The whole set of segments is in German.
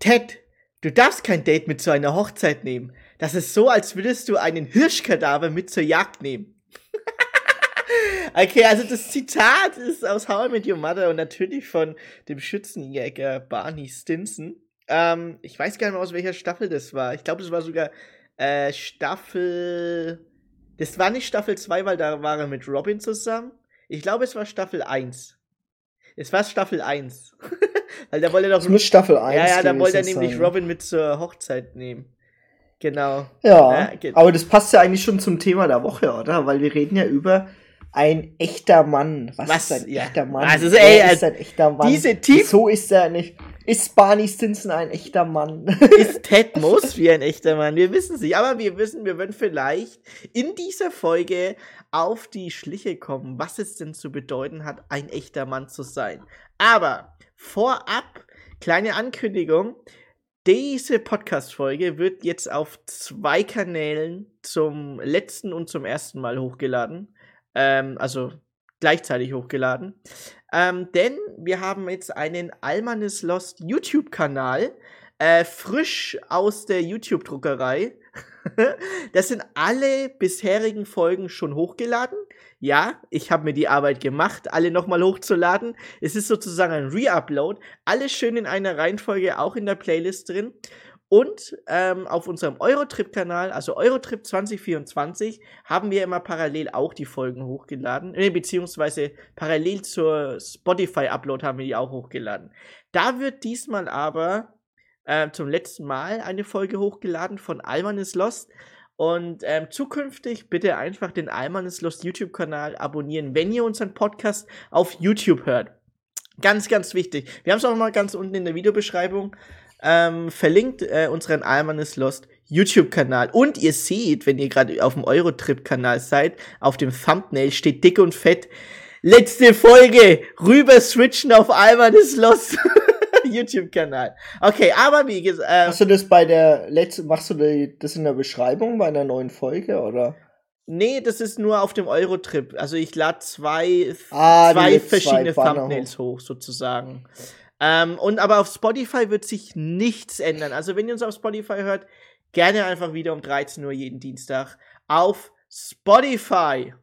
Ted, du darfst kein Date mit zu einer Hochzeit nehmen. Das ist so, als würdest du einen Hirschkadaver mit zur Jagd nehmen. okay, also das Zitat ist aus How I Met Your Mother und natürlich von dem Schützenjäger Barney Stinson. Ähm, ich weiß gar nicht mehr, aus welcher Staffel das war. Ich glaube, das war sogar äh, Staffel. Das war nicht Staffel 2, weil da war er mit Robin zusammen. Ich glaube, es war Staffel 1. Es war Staffel 1. weil da wollte er doch. Es muss Staffel 1 Ja, ja, da wollte er nämlich sein. Robin mit zur Hochzeit nehmen. Genau. Ja, ja aber das passt ja eigentlich schon zum Thema der Woche, oder? Weil wir reden ja über ein echter Mann. Was, Was? ist ein ja. echter Mann? Also, ey, ist ein echter Mann? Diese Tief so ist er nicht. Ist Barney Stinson ein echter Mann? ist Ted Mosby ein echter Mann? Wir wissen es nicht, aber wir wissen, wir werden vielleicht in dieser Folge auf die Schliche kommen, was es denn zu bedeuten hat, ein echter Mann zu sein. Aber vorab, kleine Ankündigung. Diese Podcast-Folge wird jetzt auf zwei Kanälen zum letzten und zum ersten Mal hochgeladen. Ähm, also gleichzeitig hochgeladen. Ähm, denn wir haben jetzt einen Almanis Lost YouTube-Kanal, äh, frisch aus der YouTube-Druckerei. das sind alle bisherigen Folgen schon hochgeladen. Ja, ich habe mir die Arbeit gemacht, alle nochmal hochzuladen. Es ist sozusagen ein Re-Upload. Alles schön in einer Reihenfolge, auch in der Playlist drin. Und ähm, auf unserem Eurotrip-Kanal, also Eurotrip 2024, haben wir immer parallel auch die Folgen hochgeladen. Äh, beziehungsweise parallel zur Spotify-Upload haben wir die auch hochgeladen. Da wird diesmal aber äh, zum letzten Mal eine Folge hochgeladen von Alman is Lost. Und ähm, zukünftig bitte einfach den Alman is Lost YouTube-Kanal abonnieren, wenn ihr unseren Podcast auf YouTube hört. Ganz, ganz wichtig. Wir haben es auch mal ganz unten in der Videobeschreibung ähm, verlinkt äh, unseren Alman is Lost YouTube-Kanal. Und ihr seht, wenn ihr gerade auf dem Eurotrip-Kanal seid, auf dem Thumbnail steht dick und fett. Letzte Folge, rüber switchen auf Alman is Lost. YouTube-Kanal. Okay, aber wie gesagt. Äh, Hast du das bei der letzten, machst du das in der Beschreibung bei einer neuen Folge oder? Nee, das ist nur auf dem Eurotrip. Also ich lade zwei, ah, zwei verschiedene zwei Thumbnails hoch. hoch, sozusagen. Ähm, und aber auf Spotify wird sich nichts ändern. Also wenn ihr uns auf Spotify hört, gerne einfach wieder um 13 Uhr jeden Dienstag auf Spotify.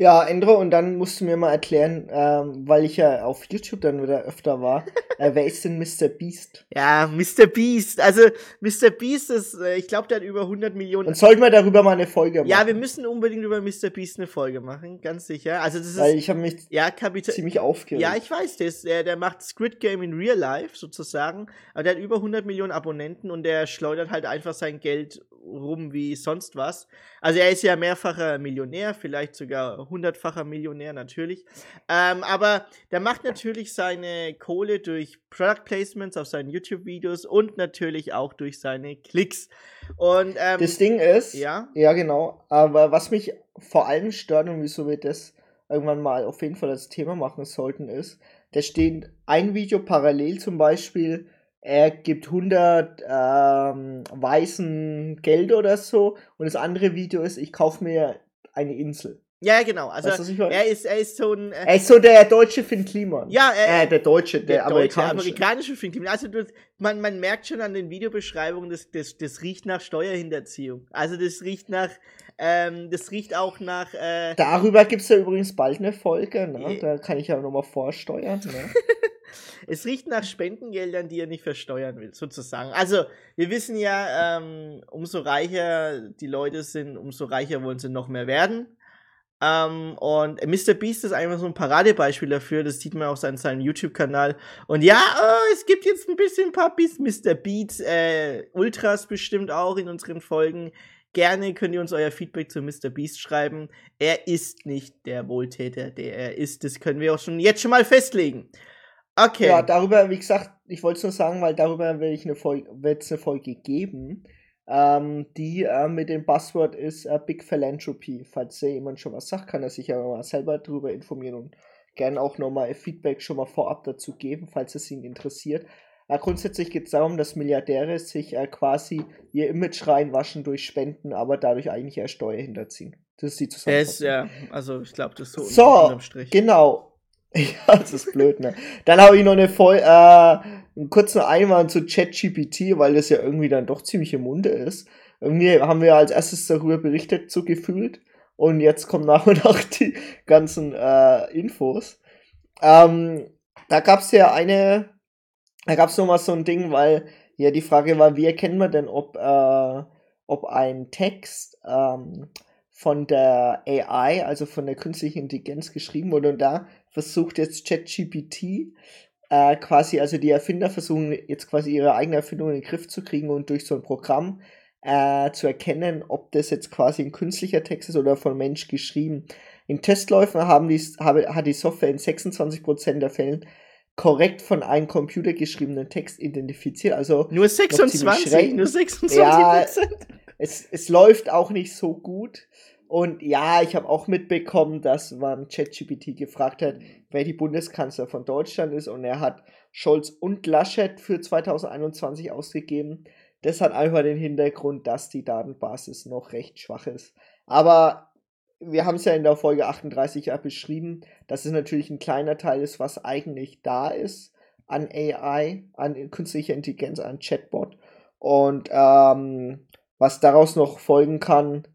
Ja, Endro, und dann musst du mir mal erklären, ähm, weil ich ja auf YouTube dann wieder öfter war, äh, wer ist denn Mr. Beast? Ja, Mr. Beast. Also, Mr. Beast ist, äh, ich glaube, der hat über 100 Millionen. Und sollten wir darüber mal eine Folge machen? Ja, wir müssen unbedingt über Mr. Beast eine Folge machen, ganz sicher. Also, das ist. Weil ich habe mich ja, ziemlich aufgeregt. Ja, ich weiß das. Der, der macht Squid Game in Real Life sozusagen. Aber der hat über 100 Millionen Abonnenten und der schleudert halt einfach sein Geld rum wie sonst was. Also, er ist ja mehrfacher Millionär, vielleicht sogar hundertfacher Millionär natürlich. Ähm, aber der macht natürlich seine Kohle durch Product Placements auf seinen YouTube-Videos und natürlich auch durch seine Klicks. Und ähm, das Ding ist, ja, ja genau. Aber was mich vor allem stört und wieso wir das irgendwann mal auf jeden Fall als Thema machen sollten, ist, da steht ein Video parallel zum Beispiel er gibt 100 ähm, weißen Geld oder so und das andere Video ist, ich kaufe mir eine Insel. Ja, genau. Also weißt du, er ist er ist so ein äh, er ist so der deutsche Finn Kliman. Ja, er, äh, der deutsche, der, der amerikanische. Deutsche, amerikanische Finn Kliman. Also du, man man merkt schon an den Videobeschreibungen, das das das riecht nach Steuerhinterziehung. Also das riecht nach ähm, das riecht auch nach äh, Darüber gibt's ja übrigens bald eine Folge, ne? Da kann ich ja nochmal vorsteuern, ne? es riecht nach Spendengeldern, die er nicht versteuern will, sozusagen. Also, wir wissen ja, ähm, umso reicher die Leute sind, umso reicher wollen sie noch mehr werden. Ähm, und Mr. Beast ist einfach so ein Paradebeispiel dafür. Das sieht man auch an seinem YouTube-Kanal. Und ja, oh, es gibt jetzt ein bisschen Puppies, Mr. Beats, äh, Ultras bestimmt auch in unseren Folgen. Gerne könnt ihr uns euer Feedback zu Mr. Beast schreiben. Er ist nicht der Wohltäter, der er ist. Das können wir auch schon jetzt schon mal festlegen. Okay. Ja, darüber, wie gesagt, ich wollte es nur sagen, weil darüber werde ich eine Folge, wird es eine Folge geben, ähm, die äh, mit dem Buzzword ist äh, Big Philanthropy. Falls ja jemand schon was sagt, kann er sich ja mal selber darüber informieren und gerne auch nochmal Feedback schon mal vorab dazu geben, falls es ihn interessiert. Äh, grundsätzlich geht es darum, dass Milliardäre sich äh, quasi ihr Image reinwaschen durch Spenden, aber dadurch eigentlich eher Steuer hinterziehen. Das ist die Zusammenfassung. ja, also ich glaube, das ist so, so unterm Strich. Genau Ja, das ist blöd, ne? Dann habe ich noch eine voll, äh, einen kurzen Einwand zu ChatGPT, weil das ja irgendwie dann doch ziemlich im Munde ist. Irgendwie haben wir als erstes darüber berichtet, so gefühlt. Und jetzt kommen nach und nach die ganzen äh, Infos. Ähm, da gab es ja eine, da gab es nochmal so ein Ding, weil ja die Frage war, wie erkennen wir denn, ob, äh, ob ein Text ähm, von der AI, also von der künstlichen Intelligenz geschrieben wurde. Und da versucht jetzt ChatGPT äh, quasi, also die Erfinder versuchen jetzt quasi ihre eigene Erfindung in den Griff zu kriegen und durch so ein Programm äh, zu erkennen, ob das jetzt quasi ein künstlicher Text ist oder von Mensch geschrieben. In Testläufen haben die, habe, hat die Software in 26% der Fällen korrekt von einem Computer geschriebenen Text identifiziert. Also nur 26, nur 26 ja, es, es läuft auch nicht so gut. Und ja, ich habe auch mitbekommen, dass man ChatGPT gefragt hat, wer die Bundeskanzler von Deutschland ist. Und er hat Scholz und Laschet für 2021 ausgegeben. Das hat einfach den Hintergrund, dass die Datenbasis noch recht schwach ist. Aber wir haben es ja in der Folge 38 ja beschrieben, dass es natürlich ein kleiner Teil ist, was eigentlich da ist an AI, an künstlicher Intelligenz, an Chatbot. Und ähm, was daraus noch folgen kann,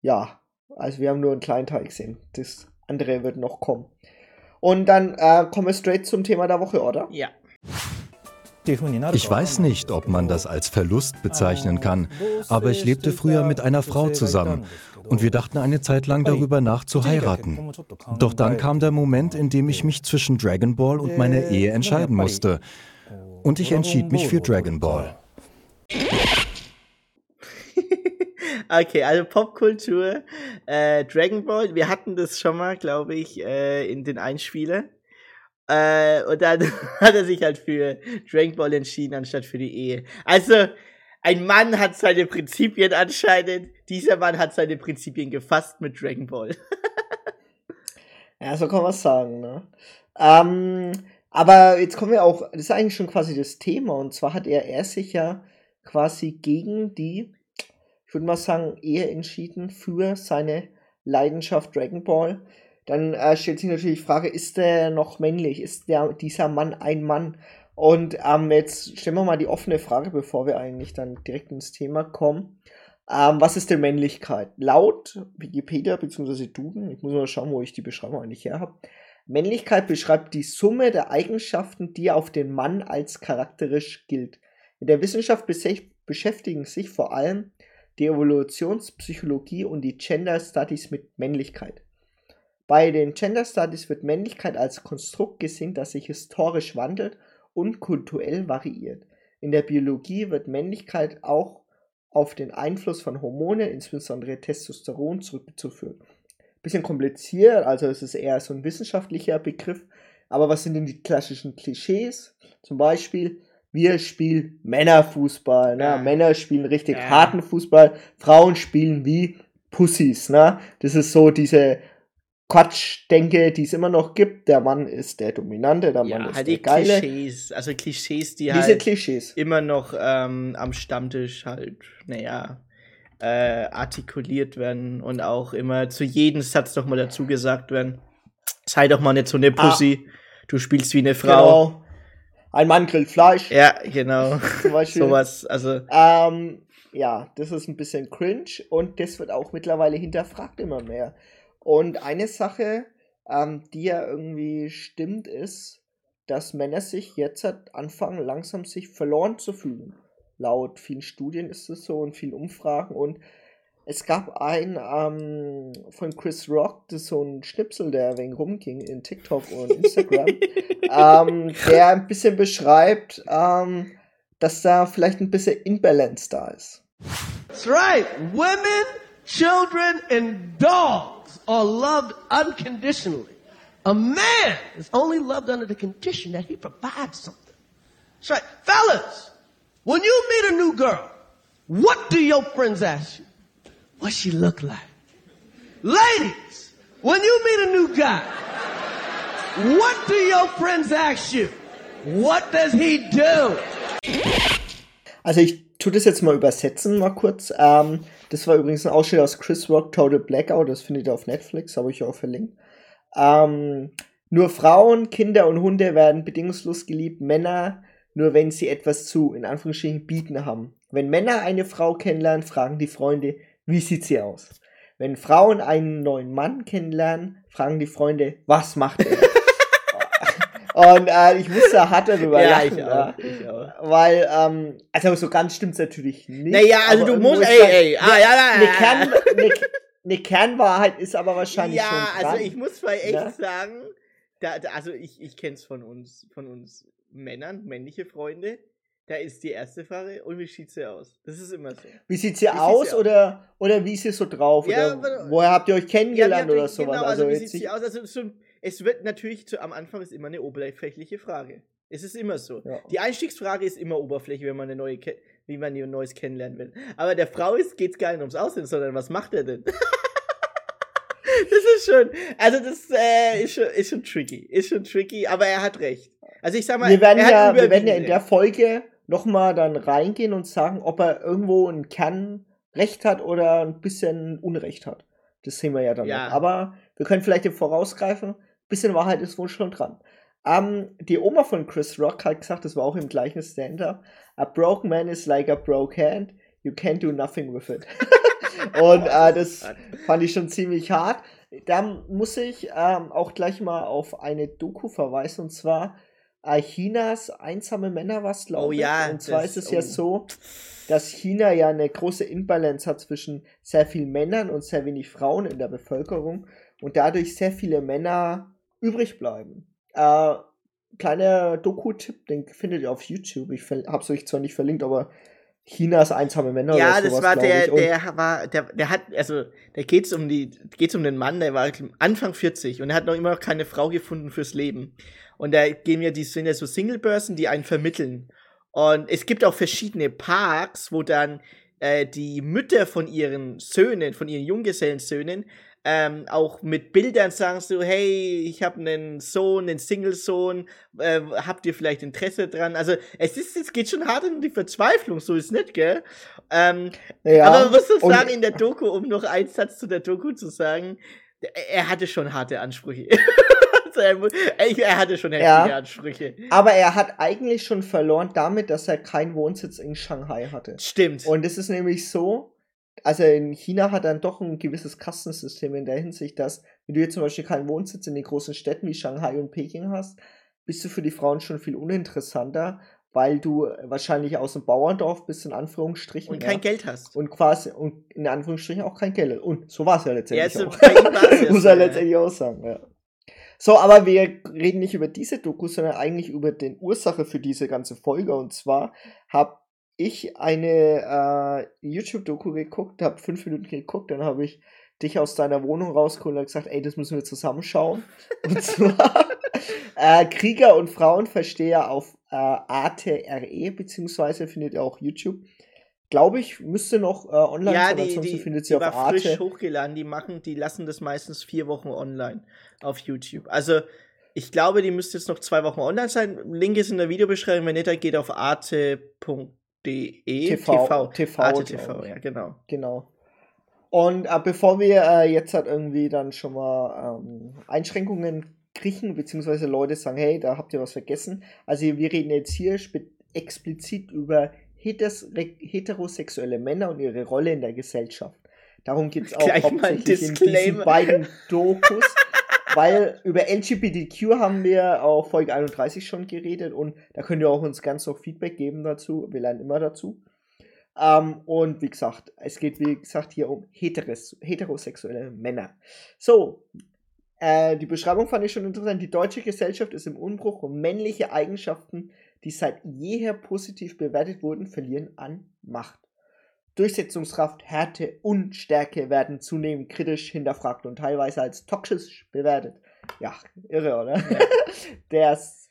ja, also wir haben nur einen kleinen Teil gesehen. Das andere wird noch kommen. Und dann äh, kommen wir straight zum Thema der Woche, oder? Ja. Ich weiß nicht, ob man das als Verlust bezeichnen kann, aber ich lebte früher mit einer Frau zusammen und wir dachten eine Zeit lang darüber nach zu heiraten. Doch dann kam der Moment, in dem ich mich zwischen Dragon Ball und meiner Ehe entscheiden musste. Und ich entschied mich für Dragon Ball. Okay, also Popkultur, äh, Dragon Ball, wir hatten das schon mal, glaube ich, äh, in den Einspielen. Äh, und dann hat er sich halt für Dragon Ball entschieden, anstatt für die Ehe. Also, ein Mann hat seine Prinzipien anscheinend. Dieser Mann hat seine Prinzipien gefasst mit Dragon Ball. ja, so kann man sagen, ne? Ähm, aber jetzt kommen wir auch, das ist eigentlich schon quasi das Thema. Und zwar hat er, er sich ja quasi gegen die, ich würde mal sagen, Ehe entschieden für seine Leidenschaft Dragon Ball dann äh, stellt sich natürlich die Frage, ist der noch männlich? Ist der, dieser Mann ein Mann? Und ähm, jetzt stellen wir mal die offene Frage, bevor wir eigentlich dann direkt ins Thema kommen. Ähm, was ist denn Männlichkeit? Laut Wikipedia bzw. Duden, ich muss mal schauen, wo ich die Beschreibung eigentlich her habe. Männlichkeit beschreibt die Summe der Eigenschaften, die auf den Mann als charakterisch gilt. In der Wissenschaft beschäftigen sich vor allem die Evolutionspsychologie und die Gender Studies mit Männlichkeit. Bei den Gender Studies wird Männlichkeit als Konstrukt gesehen, das sich historisch wandelt und kulturell variiert. In der Biologie wird Männlichkeit auch auf den Einfluss von Hormonen, insbesondere Testosteron, zurückzuführen. Bisschen kompliziert, also es ist eher so ein wissenschaftlicher Begriff. Aber was sind denn die klassischen Klischees? Zum Beispiel, wir spielen Männerfußball. Ne? Ja. Männer spielen richtig ja. harten Fußball, Frauen spielen wie Pussys. Ne? Das ist so diese Quatsch denke, die es immer noch gibt. Der Mann ist der Dominante, der ja, Mann ist halt der Geile. Klischees, also Klischees, die Diese halt Klischees. immer noch ähm, am Stammtisch halt, naja, äh, artikuliert werden und auch immer zu jedem Satz doch mal dazu gesagt werden. Sei doch mal nicht so eine ah. Pussy, ah, du spielst wie eine Frau. Genau. Ein Mann grillt Fleisch. Ja, genau. Zum Beispiel. Sowas, also. Ähm, ja, das ist ein bisschen cringe und das wird auch mittlerweile hinterfragt immer mehr. Und eine Sache, ähm, die ja irgendwie stimmt, ist, dass Männer sich jetzt halt anfangen, langsam sich verloren zu fühlen. Laut vielen Studien ist es so und vielen Umfragen. Und es gab ein ähm, von Chris Rock, das ist so ein Schnipsel, der wegen rumging in TikTok und Instagram, ähm, der ein bisschen beschreibt, ähm, dass da vielleicht ein bisschen Imbalance da ist. That's right. Women, children and dogs. are loved unconditionally. A man is only loved under the condition that he provides something. That's right. Fellas, when you meet a new girl, what do your friends ask you? What she look like? Ladies, when you meet a new guy, what do your friends ask you? What does he do? Also ich tue das jetzt mal übersetzen, mal kurz. Ähm, Das war übrigens ein Ausschnitt aus Chris Rock Total Blackout, das findet ihr auf Netflix, habe ich auch verlinkt. Ähm, Nur Frauen, Kinder und Hunde werden bedingungslos geliebt, Männer nur wenn sie etwas zu, in Anführungsstrichen, bieten haben. Wenn Männer eine Frau kennenlernen, fragen die Freunde, wie sieht sie aus? Wenn Frauen einen neuen Mann kennenlernen, fragen die Freunde, was macht er? Und äh, ich musste hart darüber ja, lachen, ich auch, ich auch. weil, ähm, also so ganz stimmt's natürlich nicht. Naja, also du musst, ey, ey, ah, ja, ja, eine, Kern, eine, eine Kernwahrheit ist aber wahrscheinlich ja, schon Ja, also ich muss mal echt ja? Ne? sagen, da, da, also ich, ich kenn's von uns, von uns Männern, männliche Freunde, da ist die erste Frage, und wie sieht sie aus? Das ist immer so. Wie sieht sie wie aus sie oder, aus? oder wie ist sie so drauf? Ja, oder woher habt ihr euch kennengelernt ja, oder sowas? Genau, also, also wie sieht sie aus? Also so, es wird natürlich zu, am Anfang ist immer eine oberflächliche Frage. Es ist immer so. Ja. Die Einstiegsfrage ist immer Oberfläche, wenn man eine neue, wie man ein neues kennenlernen will. Aber der Frau geht es gar nicht ums Aussehen, sondern was macht er denn? das ist schon, also das äh, ist, schon, ist schon tricky, ist schon tricky, aber er hat recht. Also ich sag mal, wir werden, ja, wir werden ja in der Folge nochmal dann reingehen und sagen, ob er irgendwo einen Kern Recht hat oder ein bisschen Unrecht hat. Das sehen wir ja dann ja. noch. Aber wir können vielleicht im Vorausgreifen, ein bisschen Wahrheit ist wohl schon dran. Um, die Oma von Chris Rock hat gesagt, das war auch im gleichen Stand-up, a broke man is like a broke hand, you can't do nothing with it. und äh, das fand ich schon ziemlich hart. Da muss ich ähm, auch gleich mal auf eine Doku verweisen, und zwar Chinas einsame Männer was, glaube oh, ja, ich. Und zwar ist es oh. ja so, dass China ja eine große Imbalance hat zwischen sehr vielen Männern und sehr wenig Frauen in der Bevölkerung und dadurch sehr viele Männer übrig bleiben. Äh, kleiner Doku-Tipp, den findet ihr auf YouTube. Ich habe es euch zwar nicht verlinkt, aber Chinas einsame Männer ja, oder sowas, das war der, der war, der, der hat, also, da geht's um die, geht's um den Mann, der war Anfang 40 und er hat noch immer noch keine Frau gefunden fürs Leben. Und da gehen ja die sind ja so Single-Börsen, die einen vermitteln. Und es gibt auch verschiedene Parks, wo dann äh, die Mütter von ihren Söhnen, von ihren Junggesellensöhnen, ähm, auch mit Bildern sagen so, hey, ich habe einen Sohn, einen Single-Sohn, äh, habt ihr vielleicht Interesse dran? Also es ist, es geht schon hart in die Verzweiflung, so ist nicht, gell? Ähm, ja, aber man muss so sagen, in der Doku, um noch einen Satz zu der Doku zu sagen, er hatte schon harte Ansprüche. er hatte schon heftige ja, Ansprüche. Aber er hat eigentlich schon verloren damit, dass er keinen Wohnsitz in Shanghai hatte. Stimmt. Und es ist nämlich so, also in China hat er doch ein gewisses Kastensystem in der Hinsicht, dass, wenn du jetzt zum Beispiel keinen Wohnsitz in den großen Städten wie Shanghai und Peking hast, bist du für die Frauen schon viel uninteressanter, weil du wahrscheinlich aus dem Bauerndorf bist, in Anführungsstrichen. Und kein ja, Geld hast. Und quasi, und in Anführungsstrichen auch kein Geld. Und so war es ja letztendlich ja, auch. Muss er letztendlich auch sagen, ja. So, aber wir reden nicht über diese Doku, sondern eigentlich über den Ursache für diese ganze Folge. Und zwar habe ich eine äh, YouTube-Doku geguckt, habe fünf Minuten geguckt, dann habe ich dich aus deiner Wohnung rausgeholt und gesagt, ey, das müssen wir zusammenschauen. und zwar äh, Krieger und Frauenversteher auf äh, ATRE, beziehungsweise findet ihr auch YouTube glaube ich, müsste noch äh, online ja, sein, die, ansonsten die, findet sie die auf war Arte. frisch hochgeladen, die machen, die lassen das meistens vier Wochen online auf YouTube. Also ich glaube, die müsste jetzt noch zwei Wochen online sein. Link ist in der Videobeschreibung, wenn nicht, dann geht auf arte.de TV, TV, TV, Arte TV, ja, genau. Genau. Und äh, bevor wir äh, jetzt halt irgendwie dann schon mal ähm, Einschränkungen kriechen, beziehungsweise Leute sagen, hey, da habt ihr was vergessen. Also wir reden jetzt hier explizit über heterosexuelle Männer und ihre Rolle in der Gesellschaft. Darum geht es auch Gleich hauptsächlich in diesen beiden Dokus. Weil über LGBTQ haben wir auf Folge 31 schon geredet und da könnt ihr auch uns ganz noch Feedback geben dazu. Wir lernen immer dazu. Ähm, und wie gesagt, es geht wie gesagt hier um heteros heterosexuelle Männer. So, äh, die Beschreibung fand ich schon interessant. Die deutsche Gesellschaft ist im Umbruch und männliche Eigenschaften die seit jeher positiv bewertet wurden, verlieren an Macht. Durchsetzungskraft, Härte und Stärke werden zunehmend kritisch hinterfragt und teilweise als toxisch bewertet. Ja, irre, oder? Ja. das,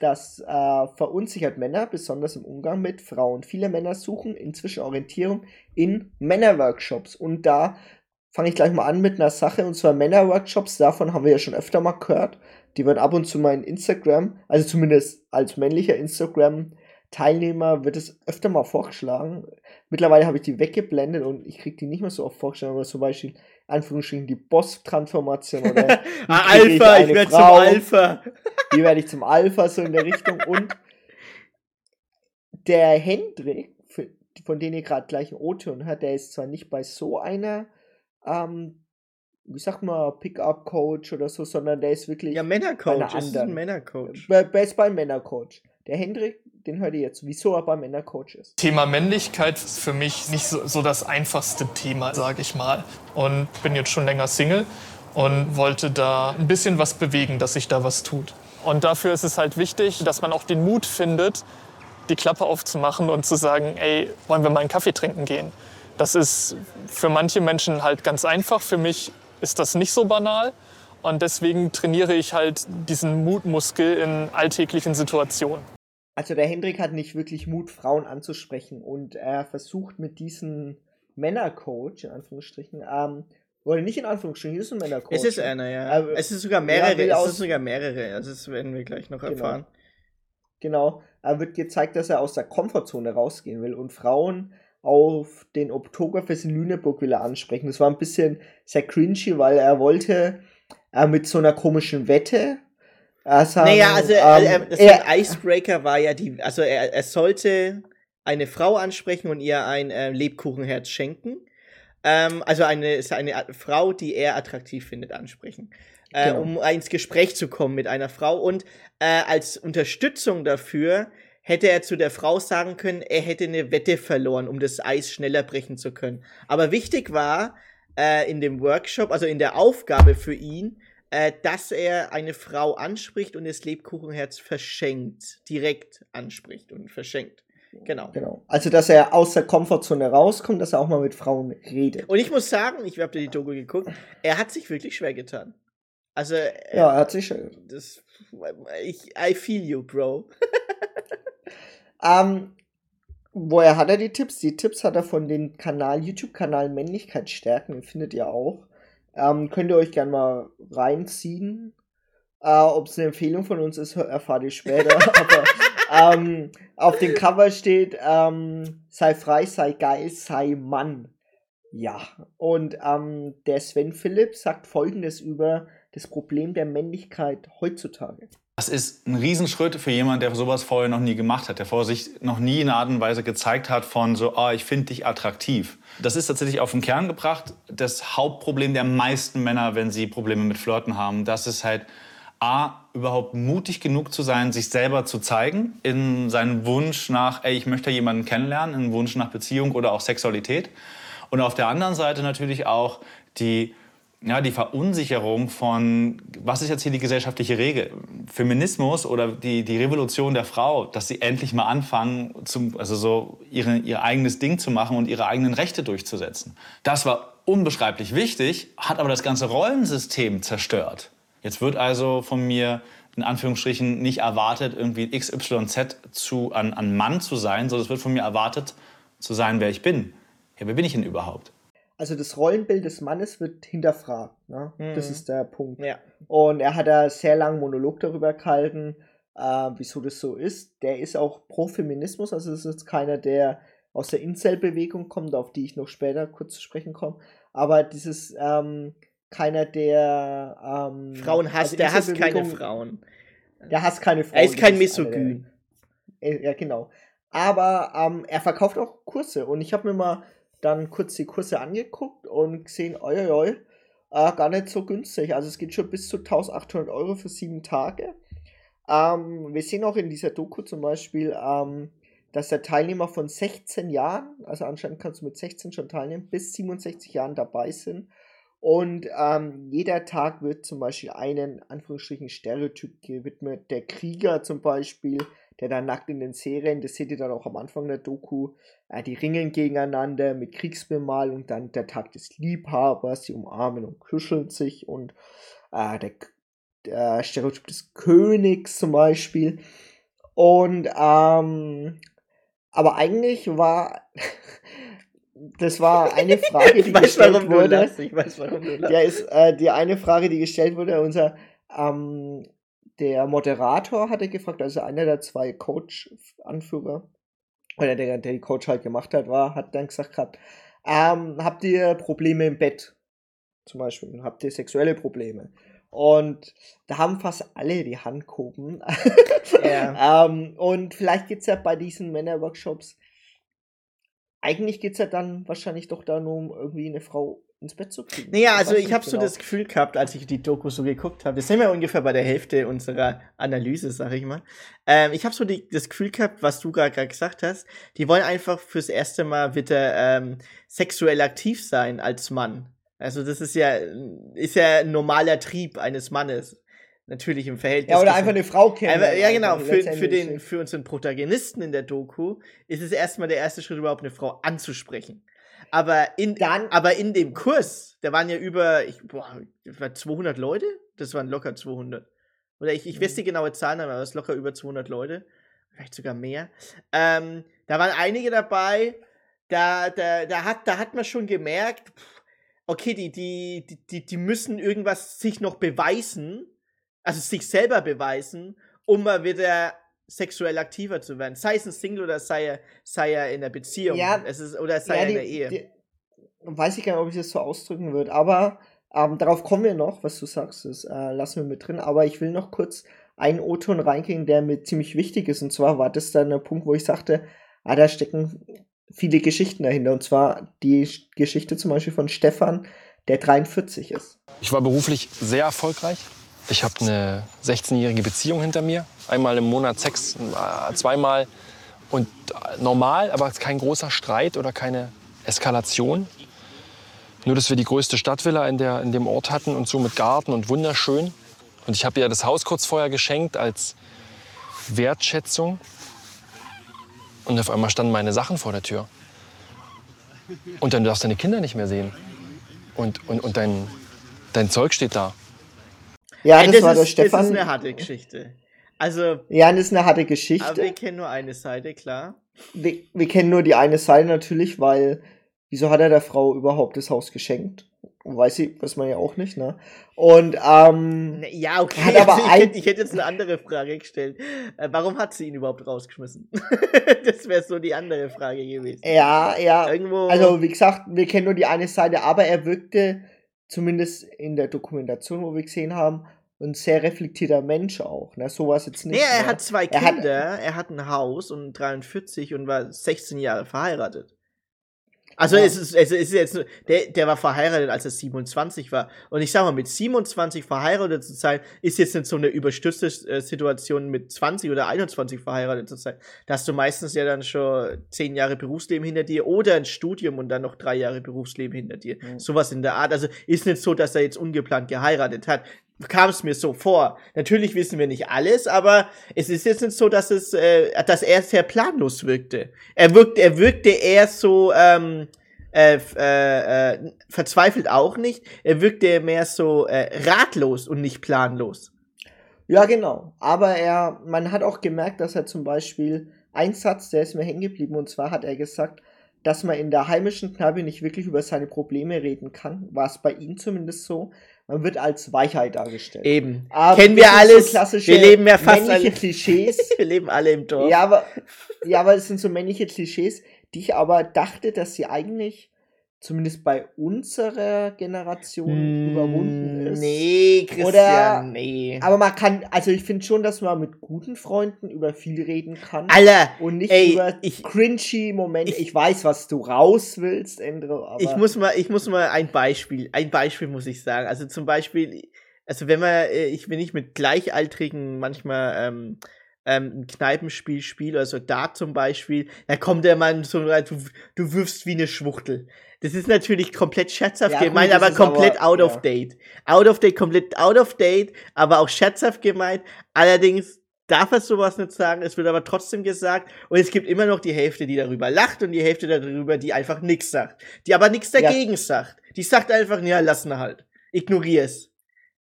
das äh, verunsichert Männer, besonders im Umgang mit Frauen. Viele Männer suchen inzwischen Orientierung in Männerworkshops und da fange ich gleich mal an mit einer Sache und zwar Männerworkshops. Davon haben wir ja schon öfter mal gehört. Die wird ab und zu mal in Instagram, also zumindest als männlicher Instagram-Teilnehmer wird es öfter mal vorgeschlagen. Mittlerweile habe ich die weggeblendet und ich kriege die nicht mehr so oft vorgeschlagen, aber zum Beispiel Anführungsstrichen die Boss-Transformation oder ah, Alpha, ich, ich werde zum Alpha. Wie werde ich zum Alpha, so in der Richtung. Und der Hendrik, von dem ihr gerade gleich ein O-Ton hört, der ist zwar nicht bei so einer, ähm, wie sagt man, Pickup-Coach oder so, sondern der ist wirklich. Ja, Männercoach. Ist ein Männercoach. Bei, bei, ist beim Männercoach. Der Hendrik, den hört ihr jetzt, wieso er beim Männercoach ist. Thema Männlichkeit ist für mich nicht so, so das einfachste Thema, sage ich mal. Und bin jetzt schon länger Single und wollte da ein bisschen was bewegen, dass sich da was tut. Und dafür ist es halt wichtig, dass man auch den Mut findet, die Klappe aufzumachen und zu sagen, ey, wollen wir mal einen Kaffee trinken gehen? Das ist für manche Menschen halt ganz einfach. Für mich ist das nicht so banal. Und deswegen trainiere ich halt diesen Mutmuskel in alltäglichen Situationen. Also der Hendrik hat nicht wirklich Mut, Frauen anzusprechen. Und er versucht mit diesem Männercoach, in Anführungsstrichen, ähm, oder nicht in Anführungsstrichen, ist ein Männercoach. Es ist einer, ja. Aber es ist sogar mehrere. Es ist sogar mehrere. Also das werden wir gleich noch genau. erfahren. Genau. Er wird gezeigt, dass er aus der Komfortzone rausgehen will und Frauen auf den Oktoberfest in Lüneburg will er ansprechen. Das war ein bisschen sehr cringy, weil er wollte äh, mit so einer komischen Wette. Äh, sagen, naja, also ähm, äh, er, Icebreaker war ja die, also er, er sollte eine Frau ansprechen und ihr ein äh, Lebkuchenherz schenken. Ähm, also eine, eine Frau, die er attraktiv findet, ansprechen. Äh, genau. um ins Gespräch zu kommen mit einer Frau. Und äh, als Unterstützung dafür hätte er zu der Frau sagen können, er hätte eine Wette verloren, um das Eis schneller brechen zu können. Aber wichtig war, äh, in dem Workshop, also in der Aufgabe für ihn, äh, dass er eine Frau anspricht und das Lebkuchenherz verschenkt, direkt anspricht und verschenkt. Genau. genau. Also, dass er aus der Komfortzone rauskommt, dass er auch mal mit Frauen redet. Und ich muss sagen, ich habe die Doku geguckt, er hat sich wirklich schwer getan. Also, äh, ja, er hat sich. Das, ich, I feel you, Bro. ähm, Woher hat er die Tipps? Die Tipps hat er von dem Kanal, YouTube-Kanal Männlichkeit stärken, den findet ihr auch. Ähm, könnt ihr euch gerne mal reinziehen. Äh, Ob es eine Empfehlung von uns ist, erfahrt ihr später. Aber ähm, auf dem Cover steht, ähm, sei frei, sei geil, sei Mann. Ja, und ähm, der Sven Philipp sagt folgendes über das Problem der Männlichkeit heutzutage. Das ist ein Riesenschritt für jemanden, der sowas vorher noch nie gemacht hat, der vorher sich noch nie in einer Art und Weise gezeigt hat von so, ah, ich finde dich attraktiv. Das ist tatsächlich auf den Kern gebracht. Das Hauptproblem der meisten Männer, wenn sie Probleme mit Flirten haben, das ist halt A, überhaupt mutig genug zu sein, sich selber zu zeigen, in seinem Wunsch nach, ey, ich möchte jemanden kennenlernen, in Wunsch nach Beziehung oder auch Sexualität. Und auf der anderen Seite natürlich auch die ja, die Verunsicherung von, was ist jetzt hier die gesellschaftliche Regel? Feminismus oder die, die Revolution der Frau, dass sie endlich mal anfangen, zum, also so ihre, ihr eigenes Ding zu machen und ihre eigenen Rechte durchzusetzen. Das war unbeschreiblich wichtig, hat aber das ganze Rollensystem zerstört. Jetzt wird also von mir in Anführungsstrichen nicht erwartet, irgendwie XYZ zu, an, an Mann zu sein, sondern es wird von mir erwartet, zu sein, wer ich bin. Ja, wer bin ich denn überhaupt? Also das Rollenbild des Mannes wird hinterfragt. Ne? Mhm. Das ist der Punkt. Ja. Und er hat da sehr langen Monolog darüber gehalten, äh, wieso das so ist. Der ist auch pro Feminismus, also das ist jetzt keiner, der aus der Incel-Bewegung kommt, auf die ich noch später kurz zu sprechen komme. Aber dieses ähm, keiner, der ähm, Frauen hasst, also der hasst keine Frauen. Der hasst keine Frauen. Er ist kein Misogyn. Ja, genau. Aber ähm, er verkauft auch Kurse und ich habe mir mal dann kurz die Kurse angeguckt und gesehen, oi, oi, äh, gar nicht so günstig. Also es geht schon bis zu 1800 Euro für sieben Tage. Ähm, wir sehen auch in dieser Doku zum Beispiel, ähm, dass der Teilnehmer von 16 Jahren, also anscheinend kannst du mit 16 schon teilnehmen, bis 67 Jahren dabei sind. Und ähm, jeder Tag wird zum Beispiel einen, Anführungsstrichen, Stereotyp gewidmet. Der Krieger zum Beispiel, der dann nackt in den Serien, das seht ihr dann auch am Anfang der Doku, die ringen gegeneinander mit Kriegsbemalung, dann der Tag des Liebhabers, sie umarmen und kuscheln sich und äh, der, der Stereotyp des Königs zum Beispiel. Und ähm, aber eigentlich war das war eine Frage, die weiß, gestellt wurde. Ich weiß, warum du lachst. Der ist äh, die eine Frage, die gestellt wurde. Unser ähm, der Moderator hatte gefragt, also einer der zwei Coach-Anführer, oder der, der die Coach halt gemacht hat, war, hat dann gesagt gehabt, ähm, habt ihr Probleme im Bett? zum Beispiel, habt ihr sexuelle Probleme. Und da haben fast alle die Hand gehoben. Ja. ähm, und vielleicht geht es ja bei diesen Männerworkshops, eigentlich geht es ja dann wahrscheinlich doch da nur um irgendwie eine Frau ins Bett zu kriegen. Naja, also ich habe genau. so das Gefühl gehabt, als ich die Doku so geguckt habe, das sind wir ungefähr bei der Hälfte unserer Analyse, sag ich mal. Ähm, ich habe so die, das Gefühl gehabt, was du gerade gesagt hast, die wollen einfach fürs erste Mal wieder ähm, sexuell aktiv sein als Mann. Also das ist ja, ist ja ein normaler Trieb eines Mannes natürlich im Verhältnis. Ja, oder einfach eine Frau kennen. Aber, ja, genau. Für, für, den, für unseren Protagonisten in der Doku ist es erstmal der erste Schritt, überhaupt eine Frau anzusprechen. Aber in, Dann, aber in dem Kurs, da waren ja über, ich, boah, 200 Leute? Das waren locker 200. Oder ich, ich weiß mhm. die genaue Zahl, aber es locker über 200 Leute. Vielleicht sogar mehr. Ähm, da waren einige dabei, da, da, da, hat, da hat man schon gemerkt, okay, die, die, die, die müssen irgendwas sich noch beweisen, also sich selber beweisen, um mal wieder sexuell aktiver zu werden. Sei es ein Single oder sei er, sei er in der Beziehung. Ja, es ist, oder sei ja, er in der Ehe. Die, weiß ich gar nicht, ob ich das so ausdrücken würde, aber ähm, darauf kommen wir noch, was du sagst, das äh, lassen wir mit drin. Aber ich will noch kurz einen O-Ton reingehen, der mir ziemlich wichtig ist. Und zwar war das dann der Punkt, wo ich sagte, ah, da stecken viele Geschichten dahinter. Und zwar die Geschichte zum Beispiel von Stefan, der 43 ist. Ich war beruflich sehr erfolgreich. Ich habe eine 16-jährige Beziehung hinter mir. Einmal im Monat Sex, äh, zweimal. Und normal, aber kein großer Streit oder keine Eskalation. Nur, dass wir die größte Stadtvilla in, der, in dem Ort hatten und so mit Garten und wunderschön. Und ich habe ihr das Haus kurz vorher geschenkt als Wertschätzung. Und auf einmal standen meine Sachen vor der Tür. Und dann darfst du deine Kinder nicht mehr sehen. Und, und, und dein, dein Zeug steht da. Ja, das, das war ist, der Stefan. Das ist eine harte Geschichte. Also. Ja, das ist eine harte Geschichte. Aber wir kennen nur eine Seite, klar. Wir, wir kennen nur die eine Seite natürlich, weil wieso hat er der Frau überhaupt das Haus geschenkt? Weiß sie, weiß man ja auch nicht, ne? Und, ähm. Ja, okay. Hat aber also, ich, hätte, ich hätte jetzt eine andere Frage gestellt. Äh, warum hat sie ihn überhaupt rausgeschmissen? das wäre so die andere Frage gewesen. Ja, ja. Irgendwo. Also, wie gesagt, wir kennen nur die eine Seite, aber er wirkte zumindest in der Dokumentation, wo wir gesehen haben, ein sehr reflektierter Mensch auch. Ne? Sowas jetzt nicht. Nee, er ne? hat zwei er Kinder, hat, er hat ein Haus und 43 und war 16 Jahre verheiratet. Also ja. es, ist, es ist jetzt, der, der war verheiratet, als er 27 war. Und ich sag mal, mit 27 verheiratet zu sein, ist jetzt nicht so eine überstürzte äh, Situation mit 20 oder 21 verheiratet zu sein. Da hast du meistens ja dann schon 10 Jahre Berufsleben hinter dir oder ein Studium und dann noch drei Jahre Berufsleben hinter dir. Mhm. Sowas in der Art. Also ist nicht so, dass er jetzt ungeplant geheiratet hat kam es mir so vor. Natürlich wissen wir nicht alles, aber es ist jetzt nicht so, dass es, äh, dass er sehr planlos wirkte. Er wirkte, er wirkte eher so ähm, äh, äh, äh, verzweifelt auch nicht. Er wirkte mehr so äh, ratlos und nicht planlos. Ja, genau. Aber er, man hat auch gemerkt, dass er zum Beispiel ein Satz, der ist mir hängen geblieben, und zwar hat er gesagt, dass man in der heimischen Kneipe nicht wirklich über seine Probleme reden kann. War es bei ihm zumindest so man wird als Weichheit dargestellt. Eben. Aber Kennen wir alles. So wir leben ja fast männliche alle. Klischees. wir leben alle im Dorf. Ja, aber, ja, aber es sind so männliche Klischees, die ich aber dachte, dass sie eigentlich zumindest bei unserer Generation mm, überwunden ist. Nee, Christian, Oder, nee. Aber man kann, also ich finde schon, dass man mit guten Freunden über viel reden kann. Alle. Und nicht ey, über ich, cringy Momente. Ich, ich, weiß, was du raus willst, Endro, aber. Ich muss mal, ich muss mal ein Beispiel, ein Beispiel muss ich sagen. Also zum Beispiel, also wenn man, äh, ich, wenn ich mit Gleichaltrigen manchmal, ähm, ähm, ein Kneipenspiel spiele, also da zum Beispiel, da kommt der Mann so, du, du wirfst wie eine Schwuchtel. Das ist natürlich komplett scherzhaft ja, gemeint, gut, aber komplett aber, out ja. of date. Out of date, komplett out of date, aber auch scherzhaft gemeint. Allerdings darf er sowas nicht sagen, es wird aber trotzdem gesagt und es gibt immer noch die Hälfte, die darüber lacht und die Hälfte darüber, die einfach nichts sagt. Die aber nichts dagegen ja. sagt. Die sagt einfach, ja, lassen halt. Ignorier es.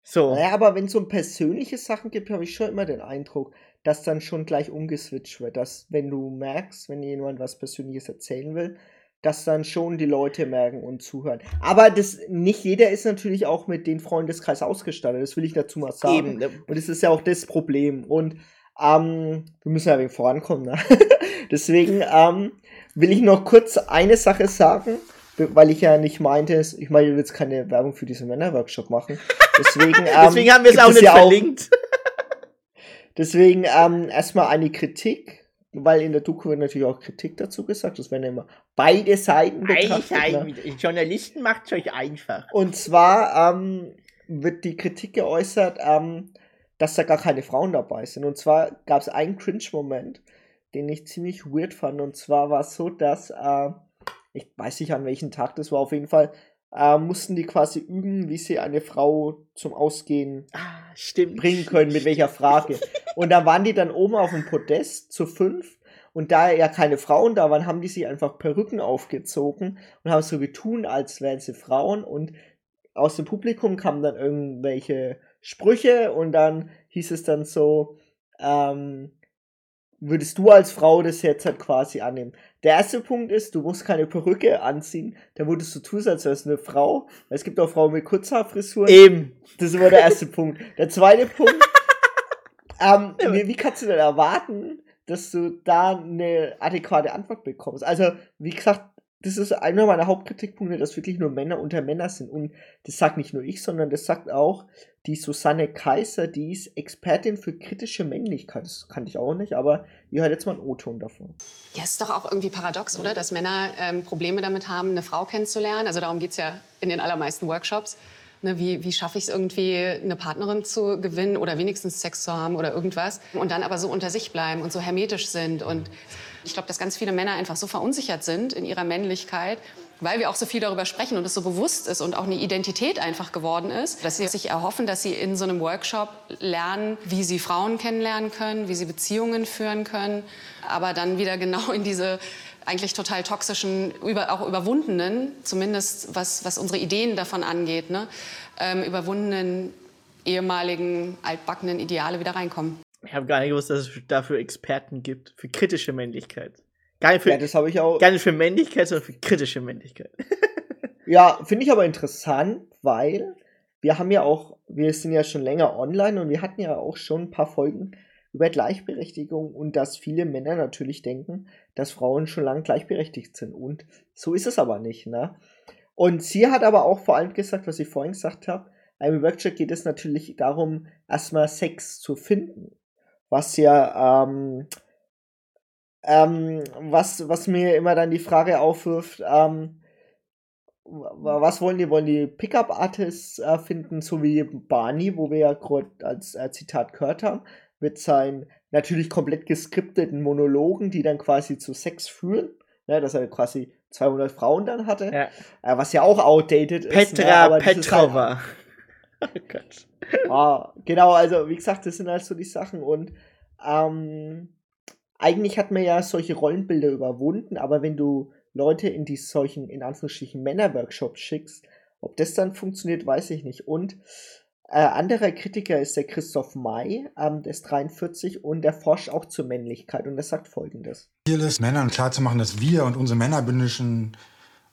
So. Naja, aber wenn es um persönliche Sachen gibt, habe ich schon immer den Eindruck, dass dann schon gleich umgeswitcht wird. Dass, wenn du merkst, wenn jemand was Persönliches erzählen will, dass dann schon die Leute merken und zuhören. Aber das, nicht jeder ist natürlich auch mit den Freundeskreis ausgestattet. Das will ich dazu mal sagen. Eben. Ne? Und das ist ja auch das Problem. Und ähm, wir müssen ja wegen vorankommen. Ne? Deswegen ähm, will ich noch kurz eine Sache sagen, weil ich ja nicht meinte, ich meine, ich will jetzt keine Werbung für diesen Männerworkshop machen. Deswegen, ähm, deswegen haben wir es auch nicht ja verlinkt. deswegen ähm, erstmal eine Kritik, weil in der Doku wird natürlich auch Kritik dazu gesagt. Das werden ja immer beide Seiten betrachtet. Ne? Journalisten macht es euch einfach. Und zwar ähm, wird die Kritik geäußert, ähm, dass da gar keine Frauen dabei sind. Und zwar gab es einen Cringe-Moment, den ich ziemlich weird fand. Und zwar war es so, dass, äh, ich weiß nicht an welchem Tag das war, auf jeden Fall, äh, mussten die quasi üben, wie sie eine Frau zum Ausgehen ah, bringen können, mit welcher Frage. Und da waren die dann oben auf dem Podest zu fünf. Und da ja keine Frauen da waren, haben die sich einfach Perücken aufgezogen und haben so getun, als wären sie Frauen. Und aus dem Publikum kamen dann irgendwelche Sprüche und dann hieß es dann so, ähm, würdest du als Frau das jetzt halt quasi annehmen? Der erste Punkt ist, du musst keine Perücke anziehen, dann würdest du tun, als wärst du eine Frau. Es gibt auch Frauen mit Kurzhaarfrisuren. Eben. Das war der erste Punkt. Der zweite Punkt, ähm, wie, wie kannst du denn erwarten, dass du da eine adäquate Antwort bekommst? Also, wie gesagt, das ist einer meiner Hauptkritikpunkte, dass wirklich nur Männer unter Männer sind. Und das sagt nicht nur ich, sondern das sagt auch die Susanne Kaiser, die ist Expertin für kritische Männlichkeit. Das kannte ich auch nicht, aber ihr hört jetzt mal einen O-Ton davon. Ja, ist doch auch irgendwie paradox, oder? Dass Männer ähm, Probleme damit haben, eine Frau kennenzulernen. Also darum geht es ja in den allermeisten Workshops. Ne, wie, wie schaffe ich es irgendwie, eine Partnerin zu gewinnen oder wenigstens Sex zu haben oder irgendwas. Und dann aber so unter sich bleiben und so hermetisch sind. Und ich glaube, dass ganz viele Männer einfach so verunsichert sind in ihrer Männlichkeit, weil wir auch so viel darüber sprechen und es so bewusst ist und auch eine Identität einfach geworden ist, dass sie sich erhoffen, dass sie in so einem Workshop lernen, wie sie Frauen kennenlernen können, wie sie Beziehungen führen können, aber dann wieder genau in diese eigentlich total toxischen, über, auch überwundenen, zumindest was, was unsere Ideen davon angeht, ne, ähm, überwundenen ehemaligen altbackenen Ideale wieder reinkommen. Ich habe gar nicht gewusst, dass es dafür Experten gibt, für kritische Männlichkeit. Gar nicht für, ja, das habe ich auch. Gar nicht für Männlichkeit, sondern für kritische Männlichkeit. ja, finde ich aber interessant, weil wir haben ja auch, wir sind ja schon länger online und wir hatten ja auch schon ein paar Folgen über Gleichberechtigung und dass viele Männer natürlich denken, dass Frauen schon lange gleichberechtigt sind. Und so ist es aber nicht, ne? Und sie hat aber auch vor allem gesagt, was ich vorhin gesagt habe, einem Workshop geht es natürlich darum, erstmal Sex zu finden. Was ja, ähm, ähm, was, was mir immer dann die Frage aufwirft, ähm, was wollen die? Wollen die Pickup-Artists äh, finden, so wie Barney, wo wir ja gerade als äh, Zitat gehört haben? Mit seinen natürlich komplett geskripteten Monologen, die dann quasi zu Sex führen. Ne, dass er quasi 200 Frauen dann hatte. Ja. Äh, was ja auch outdated Petra ist. Petra ne, Petrova. Halt, oh Gott. Ah, genau, also wie gesagt, das sind halt so die Sachen. Und ähm, eigentlich hat man ja solche Rollenbilder überwunden, aber wenn du Leute in die solchen, in Anführungsstrichen, Männerworkshops schickst, ob das dann funktioniert, weiß ich nicht. Und äh, anderer Kritiker ist der Christoph May, ähm, der ist 43 und der forscht auch zur Männlichkeit und er sagt folgendes. Ziel ist, Männern klarzumachen, dass wir und unsere männerbündischen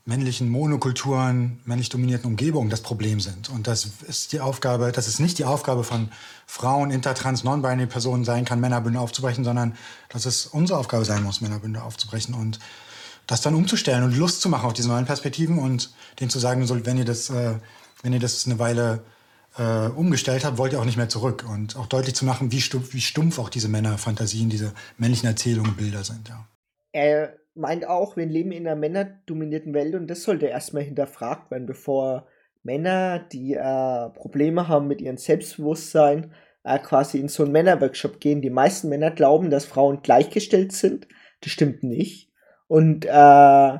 männlichen Monokulturen, männlich dominierten Umgebungen das Problem sind. Und das ist die Aufgabe, dass es nicht die Aufgabe von Frauen, intertrans, non-binary Personen sein kann, Männerbünde aufzubrechen, sondern dass es unsere Aufgabe sein muss, Männerbünde aufzubrechen und das dann umzustellen und Lust zu machen auf diese neuen Perspektiven und denen zu sagen, wenn ihr das, äh, wenn ihr das eine Weile äh, umgestellt habt, wollt ihr auch nicht mehr zurück. Und auch deutlich zu machen, wie stumpf, wie stumpf auch diese Männerfantasien, diese männlichen Erzählungen, Bilder sind. Ja. Er meint auch, wir leben in einer männerdominierten Welt und das sollte erstmal hinterfragt werden, bevor Männer, die äh, Probleme haben mit ihrem Selbstbewusstsein, äh, quasi in so einen Männerworkshop gehen. Die meisten Männer glauben, dass Frauen gleichgestellt sind. Das stimmt nicht. Und äh,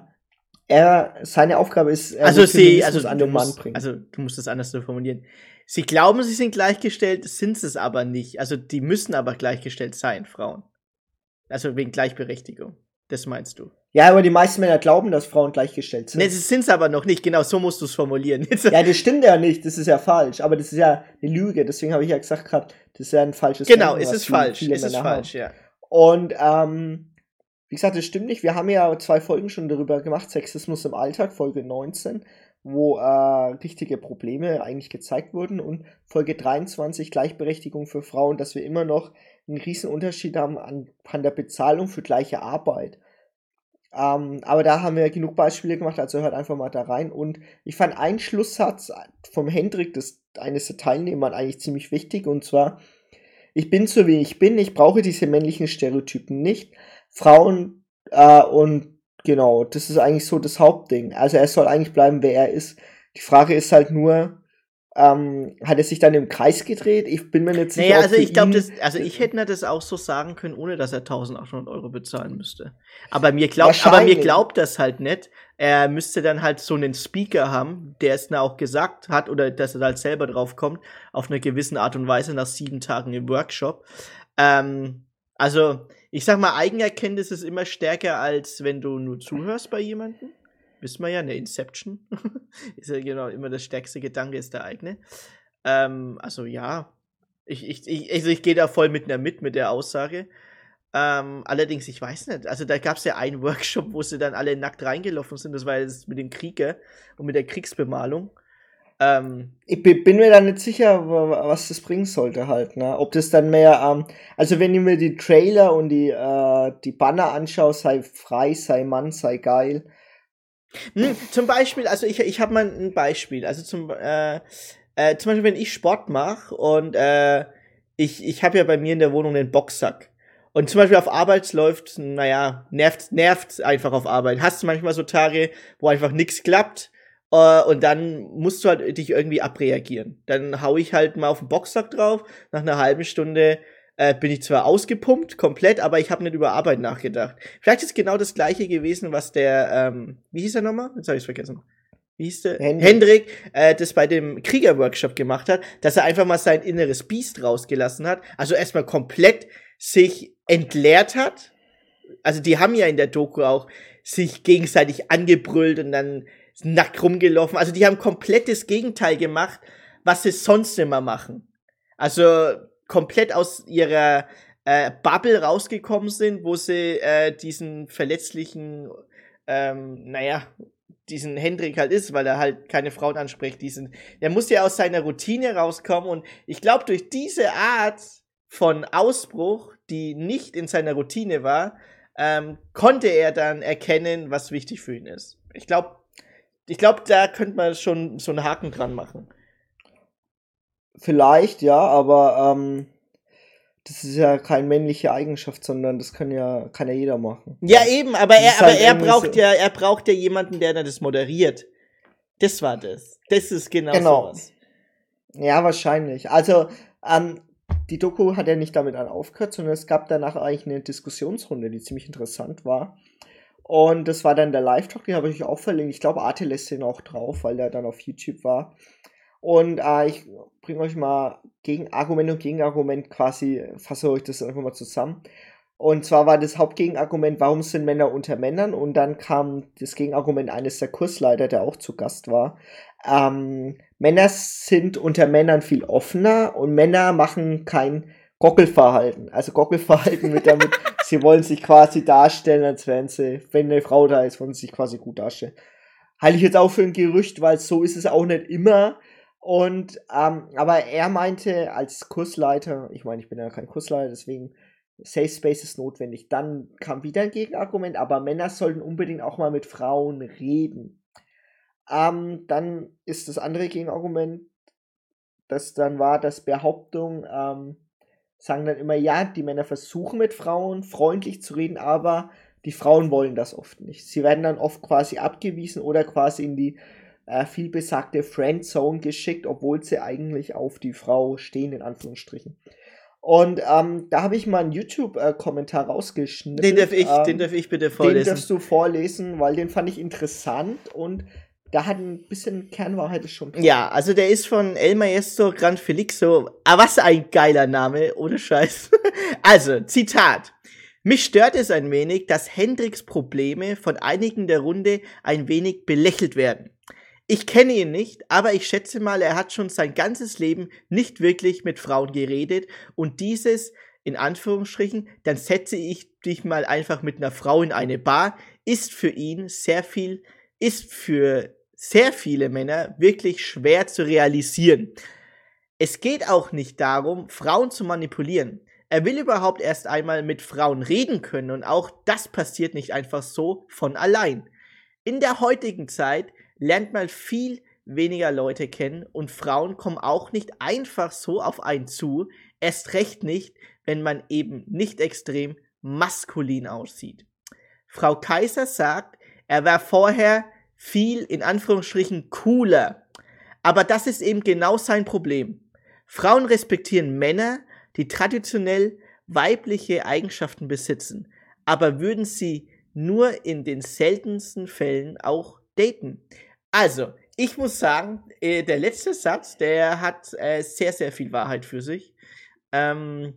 er, seine Aufgabe ist, also sie, also an den Mann bringen. Also du musst es anders so formulieren. Sie glauben, sie sind gleichgestellt, sind es aber nicht. Also die müssen aber gleichgestellt sein, Frauen. Also wegen Gleichberechtigung. Das meinst du? Ja, aber die meisten Männer glauben, dass Frauen gleichgestellt sind. Nee, sie sind es aber noch nicht. Genau, so musst du es formulieren. ja, das stimmt ja nicht. Das ist ja falsch. Aber das ist ja eine Lüge. Deswegen habe ich ja gesagt gerade, das ist ja ein falsches Genau, Denken, ist es falsch. Ist es falsch, ja. Und ähm, wie gesagt, das stimmt nicht. Wir haben ja zwei Folgen schon darüber gemacht. Sexismus im Alltag, Folge 19 wo äh, richtige Probleme eigentlich gezeigt wurden und Folge 23 Gleichberechtigung für Frauen, dass wir immer noch einen riesen Unterschied haben an, an der Bezahlung für gleiche Arbeit. Ähm, aber da haben wir genug Beispiele gemacht, also hört einfach mal da rein. Und ich fand einen Schlusssatz vom Hendrik, des, eines der Teilnehmer, eigentlich ziemlich wichtig. Und zwar, ich bin so wie ich bin, ich brauche diese männlichen Stereotypen nicht. Frauen äh, und genau, das ist eigentlich so das Hauptding. Also er soll eigentlich bleiben, wer er ist. Die Frage ist halt nur, ähm, hat er sich dann im Kreis gedreht? Ich bin mir nicht sicher. Naja, also ich glaube, also ich hätte das auch so sagen können, ohne dass er 1800 Euro bezahlen müsste. Aber mir glaubt, aber mir glaubt das halt nicht. Er müsste dann halt so einen Speaker haben, der es dann auch gesagt hat oder dass er halt selber drauf kommt, auf eine gewisse Art und Weise nach sieben Tagen im Workshop. Ähm, also, ich sag mal, Eigenerkenntnis ist immer stärker, als wenn du nur zuhörst bei jemandem wissen wir ja, eine Inception ist ja genau immer das stärkste Gedanke, ist der eigene. Ähm, also ja, ich, ich, ich, also ich gehe da voll mit einer mit, mit der Aussage. Ähm, allerdings, ich weiß nicht, also da gab es ja einen Workshop, wo sie dann alle nackt reingelaufen sind, das war jetzt mit dem Krieger und mit der Kriegsbemalung. Ähm, ich bin mir da nicht sicher, was das bringen sollte halt, ne? Ob das dann mehr, ähm, also wenn ich mir die Trailer und die, äh, die Banner anschaue, sei frei, sei Mann, sei geil, hm, zum Beispiel, also ich, ich habe mal ein Beispiel. Also zum, äh, äh, zum Beispiel, wenn ich Sport mache und äh, ich, ich habe ja bei mir in der Wohnung einen Boxsack. Und zum Beispiel auf Arbeit läuft, naja, nervt, nervt einfach auf Arbeit. Hast du manchmal so Tage, wo einfach nichts klappt äh, und dann musst du halt dich irgendwie abreagieren. Dann hau ich halt mal auf den Boxsack drauf, nach einer halben Stunde äh, bin ich zwar ausgepumpt, komplett, aber ich habe nicht über Arbeit nachgedacht. Vielleicht ist genau das gleiche gewesen, was der, ähm, wie hieß er nochmal? Jetzt habe ich vergessen. Wie hieß der? Hendrik, Hendrik äh, das bei dem Kriegerworkshop gemacht hat, dass er einfach mal sein inneres Biest rausgelassen hat. Also erstmal komplett sich entleert hat. Also die haben ja in der Doku auch sich gegenseitig angebrüllt und dann nackt rumgelaufen. Also die haben komplettes Gegenteil gemacht, was sie sonst immer machen. Also komplett aus ihrer äh, Bubble rausgekommen sind, wo sie äh, diesen verletzlichen, ähm, naja, diesen Hendrik halt ist, weil er halt keine Frauen anspricht. Diesen, der muss ja aus seiner Routine rauskommen und ich glaube, durch diese Art von Ausbruch, die nicht in seiner Routine war, ähm, konnte er dann erkennen, was wichtig für ihn ist. Ich glaube, ich glaube, da könnte man schon so einen Haken dran machen. Vielleicht, ja, aber ähm, das ist ja keine männliche Eigenschaft, sondern das kann ja, kann ja jeder machen. Ja, eben, aber er, aber halt er braucht so ja, er braucht ja jemanden, der das moderiert. Das war das. Das ist genau, genau. sowas. Ja, wahrscheinlich. Also, ähm, die Doku hat ja nicht damit aufgehört, sondern es gab danach eigentlich eine Diskussionsrunde, die ziemlich interessant war. Und das war dann der Live-Talk, den habe ich auch verlinkt. Ich glaube, Arte lässt den auch drauf, weil der dann auf YouTube war. Und äh, ich bringe euch mal Gegenargument und Gegenargument quasi, fasse euch das einfach mal zusammen. Und zwar war das Hauptgegenargument, warum sind Männer unter Männern? Und dann kam das Gegenargument eines der Kursleiter, der auch zu Gast war. Ähm, Männer sind unter Männern viel offener und Männer machen kein Gockelverhalten. Also Gockelverhalten mit damit, sie wollen sich quasi darstellen, als wären sie, wenn eine Frau da ist, wollen sie sich quasi gut darstellen. Halte ich jetzt auch für ein Gerücht, weil so ist es auch nicht immer. Und, ähm, aber er meinte als Kursleiter, ich meine, ich bin ja kein Kursleiter, deswegen Safe Space ist notwendig. Dann kam wieder ein Gegenargument, aber Männer sollten unbedingt auch mal mit Frauen reden. Ähm, dann ist das andere Gegenargument, das dann war, dass Behauptung, ähm, sagen dann immer, ja, die Männer versuchen mit Frauen freundlich zu reden, aber die Frauen wollen das oft nicht. Sie werden dann oft quasi abgewiesen oder quasi in die äh, viel besagte Friendzone geschickt, obwohl sie eigentlich auf die Frau stehen, in Anführungsstrichen. Und ähm, da habe ich mal einen YouTube-Kommentar rausgeschnitten. Den darf, ich, ähm, den darf ich bitte vorlesen. Den darfst du vorlesen, weil den fand ich interessant und da hat ein bisschen Kernwahrheit schon. Drin. Ja, also der ist von El Maestro Gran Felixo. Ah, was ein geiler Name, ohne Scheiß. also, Zitat. Mich stört es ein wenig, dass Hendricks Probleme von einigen der Runde ein wenig belächelt werden. Ich kenne ihn nicht, aber ich schätze mal, er hat schon sein ganzes Leben nicht wirklich mit Frauen geredet und dieses, in Anführungsstrichen, dann setze ich dich mal einfach mit einer Frau in eine Bar, ist für ihn sehr viel, ist für sehr viele Männer wirklich schwer zu realisieren. Es geht auch nicht darum, Frauen zu manipulieren. er will überhaupt erst einmal mit Frauen reden können und auch das passiert nicht einfach so von allein. In der heutigen Zeit lernt man viel weniger Leute kennen und Frauen kommen auch nicht einfach so auf einen zu, erst recht nicht, wenn man eben nicht extrem maskulin aussieht. Frau Kaiser sagt, er war vorher viel in Anführungsstrichen cooler. Aber das ist eben genau sein Problem. Frauen respektieren Männer, die traditionell weibliche Eigenschaften besitzen, aber würden sie nur in den seltensten Fällen auch daten. Also, ich muss sagen, äh, der letzte Satz, der hat äh, sehr, sehr viel Wahrheit für sich, ähm,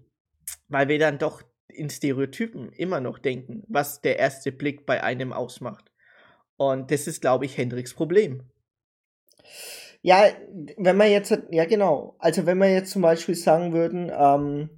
weil wir dann doch in Stereotypen immer noch denken, was der erste Blick bei einem ausmacht. Und das ist, glaube ich, Hendriks Problem. Ja, wenn man jetzt, ja genau, also wenn wir jetzt zum Beispiel sagen würden, ähm,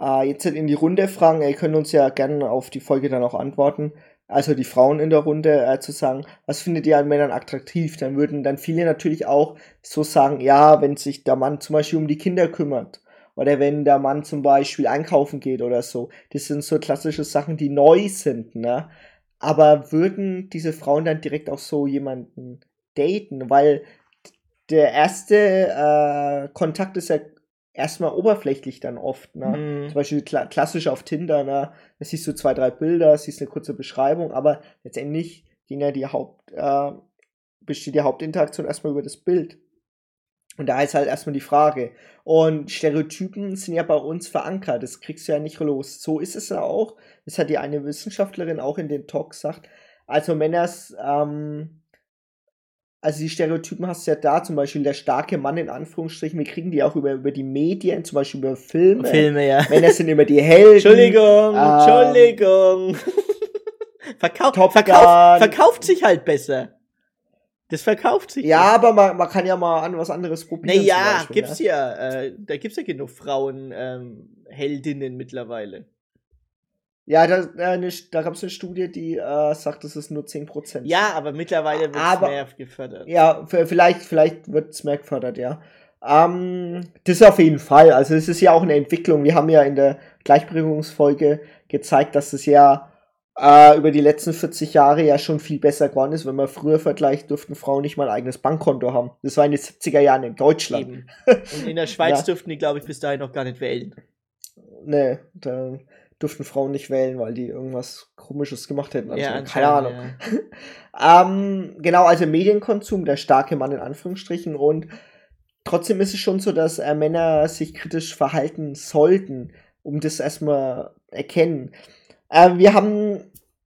äh, jetzt in die Runde fragen, ihr könnt uns ja gerne auf die Folge dann auch antworten, also die Frauen in der Runde äh, zu sagen, was findet ihr an Männern attraktiv, dann würden dann viele natürlich auch so sagen, ja, wenn sich der Mann zum Beispiel um die Kinder kümmert oder wenn der Mann zum Beispiel einkaufen geht oder so. Das sind so klassische Sachen, die neu sind, ne? Aber würden diese Frauen dann direkt auch so jemanden daten? Weil der erste äh, Kontakt ist ja erstmal oberflächlich dann oft. Ne? Mhm. Zum Beispiel kla klassisch auf Tinder, ne? da siehst du zwei, drei Bilder, siehst eine kurze Beschreibung, aber letztendlich ging ja die Haupt, äh, besteht die Hauptinteraktion erstmal über das Bild. Und da ist halt erstmal die Frage. Und Stereotypen sind ja bei uns verankert. Das kriegst du ja nicht los. So ist es ja auch. Das hat die eine Wissenschaftlerin auch in den Talk gesagt. Also Männers ähm, also die Stereotypen hast du ja da, zum Beispiel der starke Mann in Anführungsstrichen, wir kriegen die auch über, über die Medien, zum Beispiel über Filme. Filme, ja. Männer sind immer die Helden. Entschuldigung, ähm, Entschuldigung. Verkau verkauf, verkauft sich halt besser. Das verkauft sich. Ja, aber man, man kann ja mal an was anderes probieren. Naja, Beispiel, gibt's ne? ja. Äh, da gibt's ja genug Frauen ähm, mittlerweile. Ja, da, äh, da gab es eine Studie, die äh, sagt, es ist nur 10%. Ja, aber mittlerweile wird es mehr gefördert. Ja, vielleicht, vielleicht wird es mehr gefördert, ja. Ähm, das auf jeden Fall. Also es ist ja auch eine Entwicklung. Wir haben ja in der Gleichberechtigungsfolge gezeigt, dass es ja äh, über die letzten 40 Jahre ja schon viel besser geworden ist. Wenn man früher vergleicht, durften Frauen nicht mal ein eigenes Bankkonto haben. Das war in den 70er Jahren in Deutschland. Eben. Und in der Schweiz ja. durften die, glaube ich, bis dahin noch gar nicht wählen. Nee, da durften Frauen nicht wählen, weil die irgendwas Komisches gemacht hätten. Also, ja, keine Ahnung. Ja. ähm, genau, also Medienkonsum, der starke Mann in Anführungsstrichen. Und trotzdem ist es schon so, dass äh, Männer sich kritisch verhalten sollten, um das erstmal erkennen. Äh, wir haben,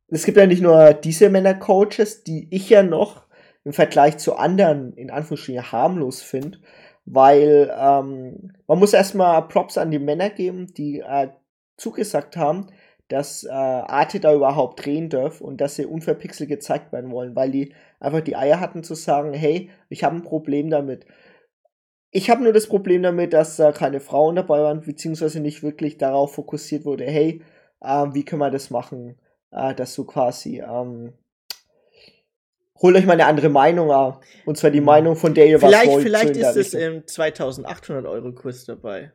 es gibt ja nicht nur diese Männercoaches, die ich ja noch im Vergleich zu anderen in Anführungsstrichen harmlos finde, weil ähm, man muss erstmal Props an die Männer geben, die äh, zugesagt haben, dass äh, Arte da überhaupt drehen darf und dass sie unverpixelt gezeigt werden wollen, weil die einfach die Eier hatten zu sagen, hey, ich habe ein Problem damit. Ich habe nur das Problem damit, dass da keine Frauen dabei waren, beziehungsweise nicht wirklich darauf fokussiert wurde, hey, äh, wie können wir das machen, äh, dass du quasi, ähm, holt euch mal eine andere Meinung ab. Und zwar die mhm. Meinung, von der ihr vielleicht, was wollt. Vielleicht ist es im 2800 Euro Kurs dabei.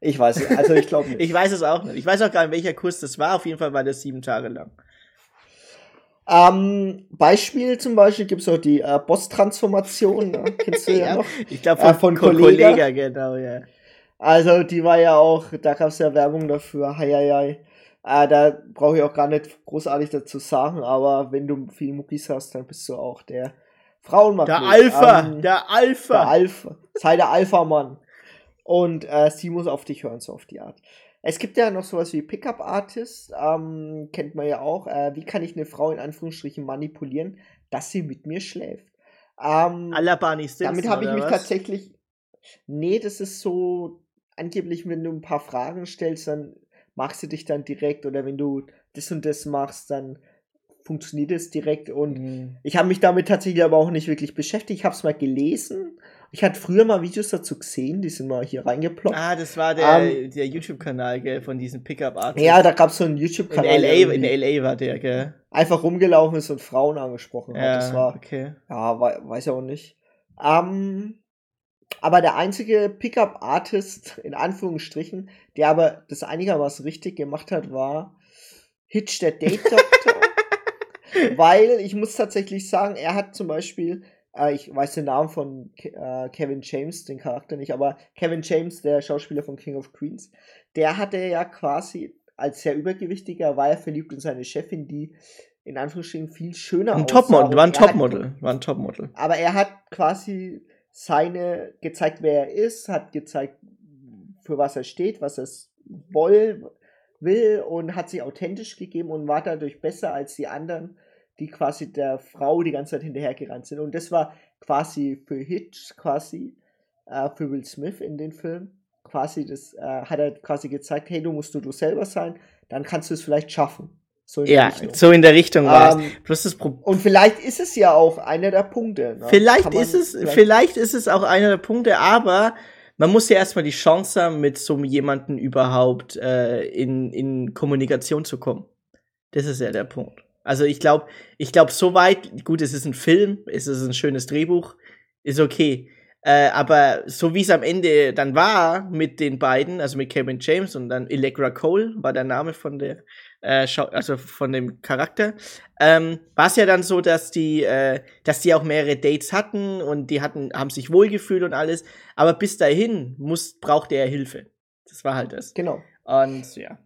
Ich weiß es, also ich glaube nicht. ich weiß es auch nicht. Ich weiß auch gar nicht, welcher Kurs das war. Auf jeden Fall war das sieben Tage lang. Ähm, Beispiel zum Beispiel gibt es auch die äh, Boss-Transformation. Ne? Kennst du ja, ja noch? Ich glaube von, äh, von Kollega. Kollega, genau, ja. Also die war ja auch, da gab es ja Werbung dafür. Hei, hei, hei. Äh, da brauche ich auch gar nicht großartig dazu sagen, aber wenn du viel Muckis hast, dann bist du auch der Frauenmagnet. Der Alpha, ähm, der Alpha. Der Alpha. Sei der Alpha-Mann. Und äh, sie muss auf dich hören, so auf die Art. Es gibt ja noch sowas wie Pickup Artist, ähm, kennt man ja auch. Äh, wie kann ich eine Frau in Anführungsstrichen manipulieren, dass sie mit mir schläft? Ähm, Alabani Simpson, Damit habe ich mich was? tatsächlich. Nee, das ist so angeblich, wenn du ein paar Fragen stellst, dann machst du dich dann direkt oder wenn du das und das machst, dann funktioniert es direkt und mhm. ich habe mich damit tatsächlich aber auch nicht wirklich beschäftigt. Ich habe es mal gelesen ich hatte früher mal Videos dazu gesehen, die sind mal hier reingeploppt. Ah, das war der, ähm, der YouTube-Kanal, gell, von diesen Pickup-Artists. Ja, da gab es so einen YouTube-Kanal. In LA, in LA war der, gell. Einfach rumgelaufen ist und Frauen angesprochen ja, hat. Das war, okay. Ja, weiß ich auch nicht. Ähm, aber der einzige Pickup-Artist, in Anführungsstrichen, der aber das einigermaßen richtig gemacht hat, war Hitch der Date Doctor. weil ich muss tatsächlich sagen, er hat zum Beispiel, äh, ich weiß den Namen von äh, Kevin James, den Charakter nicht, aber Kevin James, der Schauspieler von King of Queens, der hatte ja quasi als sehr übergewichtiger, war er verliebt in seine Chefin, die in Anführungsstrichen viel schöner ein Topmodel, war ein Topmodel, war ein Topmodel. Aber er hat quasi seine gezeigt, wer er ist, hat gezeigt, für was er steht, was er will, will und hat sich authentisch gegeben und war dadurch besser als die anderen, die quasi der Frau die ganze Zeit hinterhergerannt sind. Und das war quasi für Hitch, quasi äh, für Will Smith in den Film, quasi das äh, hat er quasi gezeigt, hey, du musst du du selber sein, dann kannst du es vielleicht schaffen. So ja, so in der Richtung war ähm, es. das und vielleicht ist es ja auch einer der Punkte. Ne? Vielleicht ist es, vielleicht, vielleicht ist es auch einer der Punkte, aber man muss ja erstmal die Chance haben, mit so jemandem überhaupt äh, in, in Kommunikation zu kommen. Das ist ja der Punkt. Also ich glaube, ich glaube, so weit, gut, es ist ein Film, es ist ein schönes Drehbuch, ist okay. Äh, aber so wie es am Ende dann war mit den beiden, also mit Kevin James und dann Allegra Cole war der Name von der, äh, also von dem Charakter, ähm, war es ja dann so, dass die, äh, dass die auch mehrere Dates hatten und die hatten, haben sich wohlgefühlt und alles. Aber bis dahin muss, brauchte er Hilfe. Das war halt das. Genau. Und ja.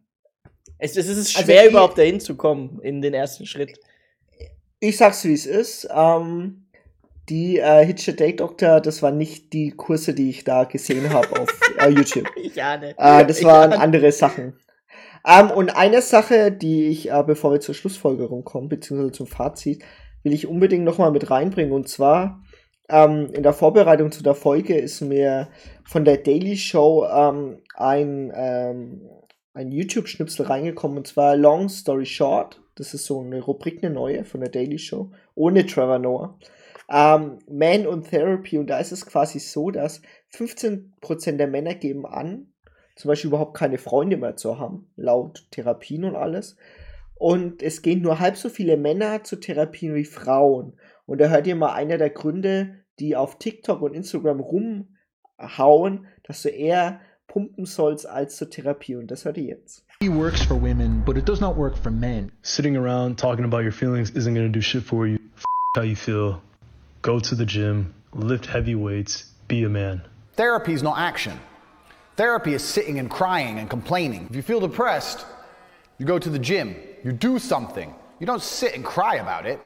Es, es ist also schwer, also überhaupt dahin zu kommen in den ersten Schritt. Ich sag's, wie es ist. Ähm, die äh, Hitcher Date Doctor, das waren nicht die Kurse, die ich da gesehen habe auf äh, YouTube. ja, ne. Äh, das waren ja. andere Sachen. Ähm, und eine Sache, die ich, äh, bevor wir zur Schlussfolgerung kommen, beziehungsweise zum Fazit, will ich unbedingt nochmal mit reinbringen. Und zwar ähm, in der Vorbereitung zu der Folge ist mir von der Daily Show ähm, ein, ähm, ein YouTube-Schnipsel reingekommen, und zwar Long Story Short. Das ist so eine Rubrik, eine neue von der Daily Show, ohne Trevor Noah ähm, Man und Therapy und da ist es quasi so, dass 15% der Männer geben an, zum Beispiel überhaupt keine Freunde mehr zu haben, laut Therapien und alles. Und es gehen nur halb so viele Männer zu Therapien wie Frauen. Und da hört ihr mal einer der Gründe, die auf TikTok und Instagram rumhauen, dass du eher pumpen sollst als zur Therapie. Und das hört ihr jetzt. It works for women, but it does not work for men. Sitting around talking about your feelings isn't going to do shit for you. F how you feel. go to the gym, lift heavy weights, be a man. Therapy is not action. Therapy is sitting and crying and complaining. If you feel depressed, you go to the gym, you do something. You don't sit and cry about it.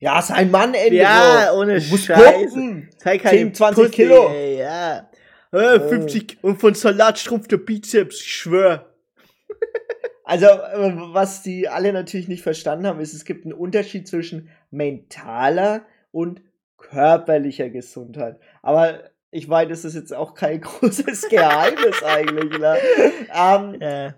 Ja, ist ein Mann, Ende. Ja, ohne Scheiße. Zeig 10, 20 Pussy, Kilo. Ey, ja. Äh, 50 und von Salat schrumpft der Bizeps, ich schwör. Also, äh, was die alle natürlich nicht verstanden haben, ist, es gibt einen Unterschied zwischen mentaler und körperlicher Gesundheit. Aber ich meine, das ist jetzt auch kein großes Geheimnis eigentlich. Ne? Um, äh.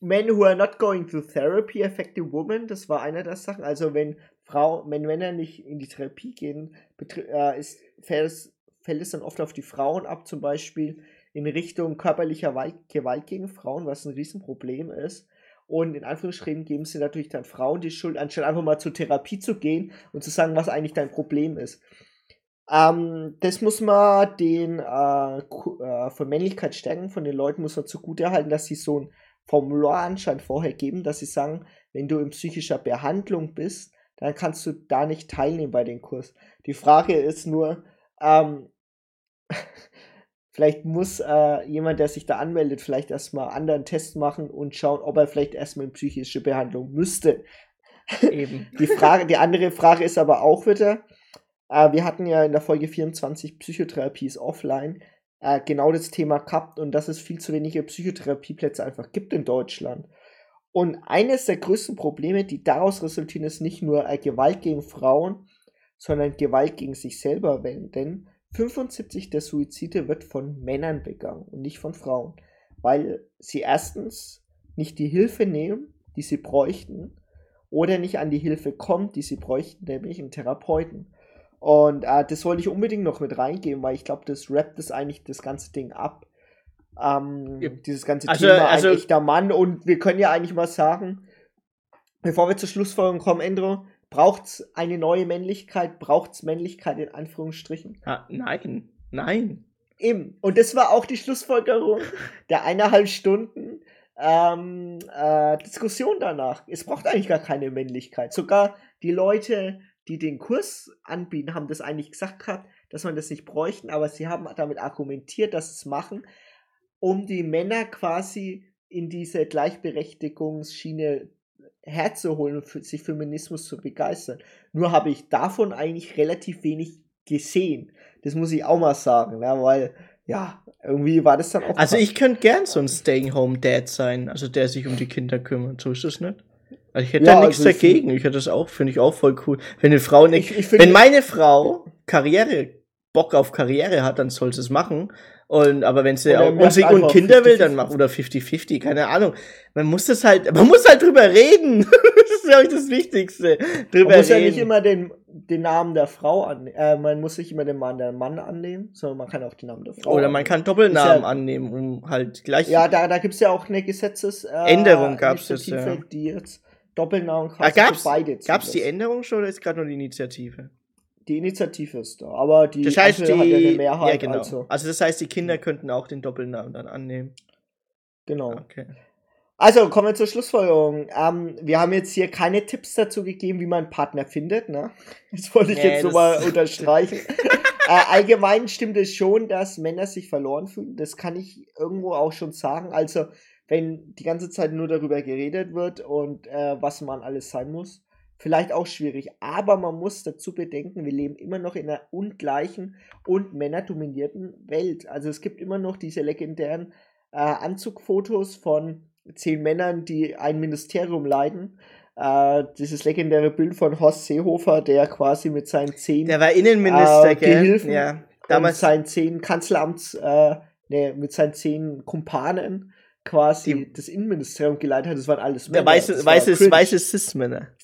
Men who are not going to therapy affect a woman, das war einer der Sachen. Also wenn Frau, wenn Männer nicht in die Therapie gehen, äh, ist, fällt, es, fällt es dann oft auf die Frauen ab, zum Beispiel in Richtung körperlicher Gewalt gegen Frauen, was ein Riesenproblem ist. Und in Anführungsstrichen geben sie natürlich dann Frauen die Schuld, anstatt einfach mal zur Therapie zu gehen und zu sagen, was eigentlich dein Problem ist. Ähm, das muss man den äh, äh, von Männlichkeit stärken, von den Leuten muss man zugute halten, dass sie so ein Formular anscheinend vorher geben, dass sie sagen, wenn du in psychischer Behandlung bist, dann kannst du da nicht teilnehmen bei dem Kurs. Die Frage ist nur, ähm, Vielleicht muss äh, jemand, der sich da anmeldet, vielleicht erstmal einen anderen Test machen und schauen, ob er vielleicht erstmal in psychische Behandlung müsste. Eben. die, Frage, die andere Frage ist aber auch wieder, äh, wir hatten ja in der Folge 24 Psychotherapie ist offline äh, genau das Thema gehabt und dass es viel zu wenige Psychotherapieplätze einfach gibt in Deutschland. Und eines der größten Probleme, die daraus resultieren, ist nicht nur äh, Gewalt gegen Frauen, sondern Gewalt gegen sich selber, denn 75 der Suizide wird von Männern begangen und nicht von Frauen, weil sie erstens nicht die Hilfe nehmen, die sie bräuchten, oder nicht an die Hilfe kommen, die sie bräuchten, nämlich einen Therapeuten. Und äh, das wollte ich unbedingt noch mit reingeben, weil ich glaube, das rappt das eigentlich das ganze Ding ab. Ähm, ja. Dieses ganze also, Thema also, ein echter Mann. Und wir können ja eigentlich mal sagen, bevor wir zur Schlussfolgerung kommen, Endro, Braucht es eine neue Männlichkeit? Braucht es Männlichkeit in Anführungsstrichen? Ah, nein. Nein. Eben. Und das war auch die Schlussfolgerung der eineinhalb Stunden ähm, äh, Diskussion danach. Es braucht eigentlich gar keine Männlichkeit. Sogar die Leute, die den Kurs anbieten, haben das eigentlich gesagt gehabt, dass man das nicht bräuchten, aber sie haben damit argumentiert, dass sie es machen, um die Männer quasi in diese Gleichberechtigungsschiene herzuholen und für sich Feminismus zu begeistern. Nur habe ich davon eigentlich relativ wenig gesehen. Das muss ich auch mal sagen, ne? weil ja, irgendwie war das dann auch. Also ich könnte gern so ein Staying Home Dad sein, also der sich um die Kinder kümmert. So ist es nicht. Also ich hätte ja, da nichts also dagegen. Ich hätte das auch, finde ich auch voll cool. Wenn eine Frau nicht, ich, ich wenn meine Frau Karriere, Bock auf Karriere hat, dann soll sie es machen. Und, aber wenn sie auch und, sie, und Kinder 50, will, dann mach, oder 50-50, keine Ahnung. Man muss das halt, man muss halt drüber reden. das ist, glaube ich, das Wichtigste. Drüber man muss reden. ja nicht immer den, den Namen der Frau annehmen, äh, man muss nicht immer den Mann der Mann annehmen, sondern man kann auch den Namen der Frau Oder man kann Doppelnamen ja, annehmen, um halt gleich. Ja, da, da gibt's ja auch eine Gesetzes, äh, Änderung gab's das, ja. die jetzt Doppelnamen quasi ah, gab's, beide Gab's die Änderung schon oder ist gerade nur die Initiative? Die Initiative ist da, aber die das heißt, die, hat ja eine Mehrheit. Ja, genau. also. also das heißt, die Kinder könnten auch den Doppelnamen dann annehmen. Genau. Okay. Also kommen wir zur Schlussfolgerung. Ähm, wir haben jetzt hier keine Tipps dazu gegeben, wie man einen Partner findet. Ne? Das wollte ich nee, jetzt so mal unterstreichen. äh, allgemein stimmt es schon, dass Männer sich verloren fühlen. Das kann ich irgendwo auch schon sagen. Also wenn die ganze Zeit nur darüber geredet wird und äh, was man alles sein muss, vielleicht auch schwierig. Aber man muss dazu bedenken, wir leben immer noch in einer ungleichen und männerdominierten Welt. Also es gibt immer noch diese legendären äh, Anzugfotos von zehn Männern, die ein Ministerium leiten. Äh, dieses legendäre Bild von Horst Seehofer, der quasi mit seinen zehn der war Innenminister, äh, Gehilfen ja, damals seinen zehn Kanzleramts, äh, nee, mit seinen zehn Kumpanen quasi die, das Innenministerium geleitet hat. Das waren alles Männer. Der weiße, weiße, weiße Cis-Männer.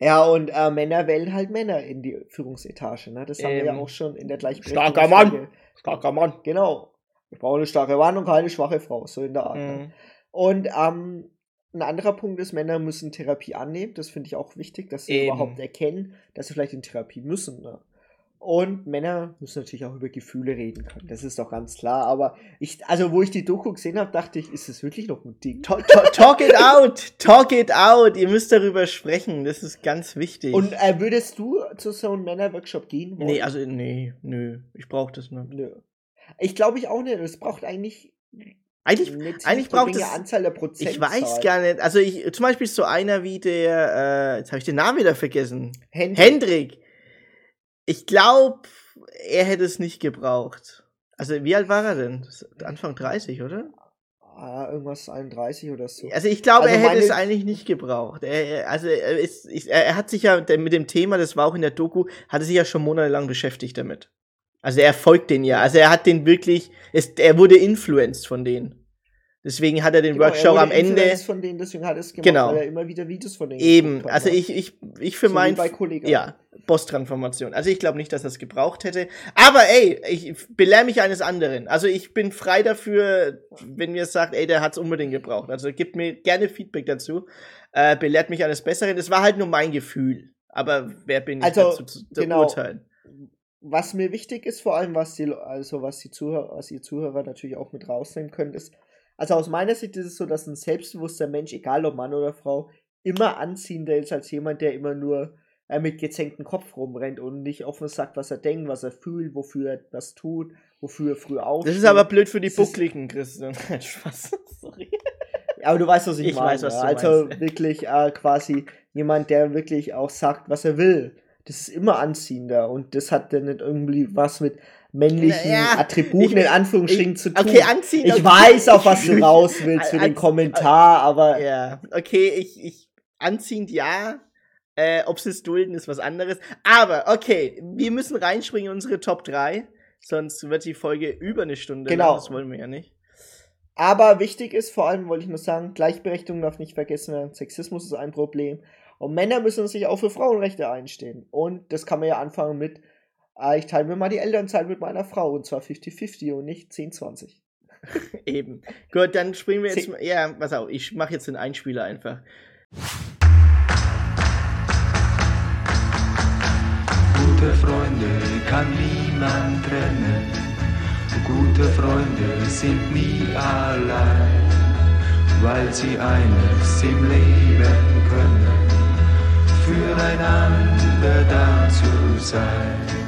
Ja, und äh, Männer wählen halt Männer in die Führungsetage. Ne? Das haben ähm, wir ja ähm, auch schon in der Gleichberechtigung. Starker Mann! Starker Mann! Genau. Wir brauchen eine starke Mann und keine schwache Frau, so in der Art. Ne? Mhm. Ne? Und ähm, ein anderer Punkt ist, Männer müssen Therapie annehmen. Das finde ich auch wichtig, dass sie Eben. überhaupt erkennen, dass sie vielleicht in Therapie müssen. Ne? Und Männer müssen natürlich auch über Gefühle reden können. Das ist doch ganz klar. Aber ich, also wo ich die Doku gesehen habe, dachte ich, ist das wirklich noch ein Ding? Talk, talk, talk, it out! Talk it out! Ihr müsst darüber sprechen. Das ist ganz wichtig. Und äh, würdest du zu so einem Männerworkshop gehen wollen? Nee, also nee, nö. Ich brauche das nicht. Nö. Ich glaube ich auch nicht. Es braucht eigentlich eigentlich, eigentlich braucht es Anzahl der Prozent. Ich weiß gar nicht. Also ich, zum Beispiel so einer wie der, äh, jetzt habe ich den Namen wieder vergessen. Hendrik. Hendrik ich glaube, er hätte es nicht gebraucht. Also, wie alt war er denn? Anfang 30, oder? Ah, irgendwas 31 oder so. Also ich glaube, also er hätte es eigentlich nicht gebraucht. Er, also er, ist, er, hat sich ja mit dem Thema, das war auch in der Doku, hat er sich ja schon monatelang beschäftigt damit. Also er folgt den ja. Also er hat den wirklich, ist, er wurde influenced von denen. Deswegen hat er den genau, Workshop er am Ende. Von denen, deswegen hat er es gemacht, genau. weil er immer wieder Videos von denen Eben, hat, also ne? ich, ich, ich für so mein. Bei Kollegen. Ja, Boss-Transformation. Also ich glaube nicht, dass er es gebraucht hätte. Aber ey, ich belehre mich eines anderen. Also ich bin frei dafür, wenn mir sagt, ey, der hat es unbedingt gebraucht. Also gibt mir gerne Feedback dazu. Äh, belehrt mich eines Besseren. Das war halt nur mein Gefühl. Aber wer bin ich also, dazu zu genau. urteilen? Was mir wichtig ist, vor allem, was die, also was die Zuhörer, was die Zuhörer natürlich auch mit rausnehmen können, ist, also aus meiner Sicht ist es so, dass ein selbstbewusster Mensch, egal ob Mann oder Frau, immer anziehender ist als jemand, der immer nur äh, mit gesenktem Kopf rumrennt und nicht offen sagt, was er denkt, was er fühlt, wofür er was tut, wofür er früher aufsteht. Das ist aber blöd für die Buckligen, Christian. Spaß. Sorry. Aber du weißt, was ich, ich meine. Weiß, was also meinst. wirklich äh, quasi jemand, der wirklich auch sagt, was er will. Das ist immer anziehender und das hat dann nicht irgendwie was mit männlichen ja, Attributen ich, in Anführungsstrichen ich, zu tun. Okay, anziehen. Ich weiß, auf was du raus willst für den Kommentar, aber. Ja, okay, ich, ich anziehend ja. Äh, Ob sie es dulden, ist was anderes. Aber okay, wir müssen reinspringen in unsere Top 3. Sonst wird die Folge über eine Stunde genau. lang. Das wollen wir ja nicht. Aber wichtig ist, vor allem wollte ich nur sagen, Gleichberechtigung darf nicht vergessen werden. Sexismus ist ein Problem. Und Männer müssen sich auch für Frauenrechte einstehen. Und das kann man ja anfangen mit Ah, ich teile mir mal die Elternzeit mit meiner Frau und zwar 50-50 und nicht 10-20. Eben. Gut, dann springen wir jetzt. Mal, ja, pass auf, ich mache jetzt den Einspieler einfach. Gute Freunde kann niemand trennen. Gute Freunde sind nie allein, weil sie eines im Leben können, füreinander da zu sein.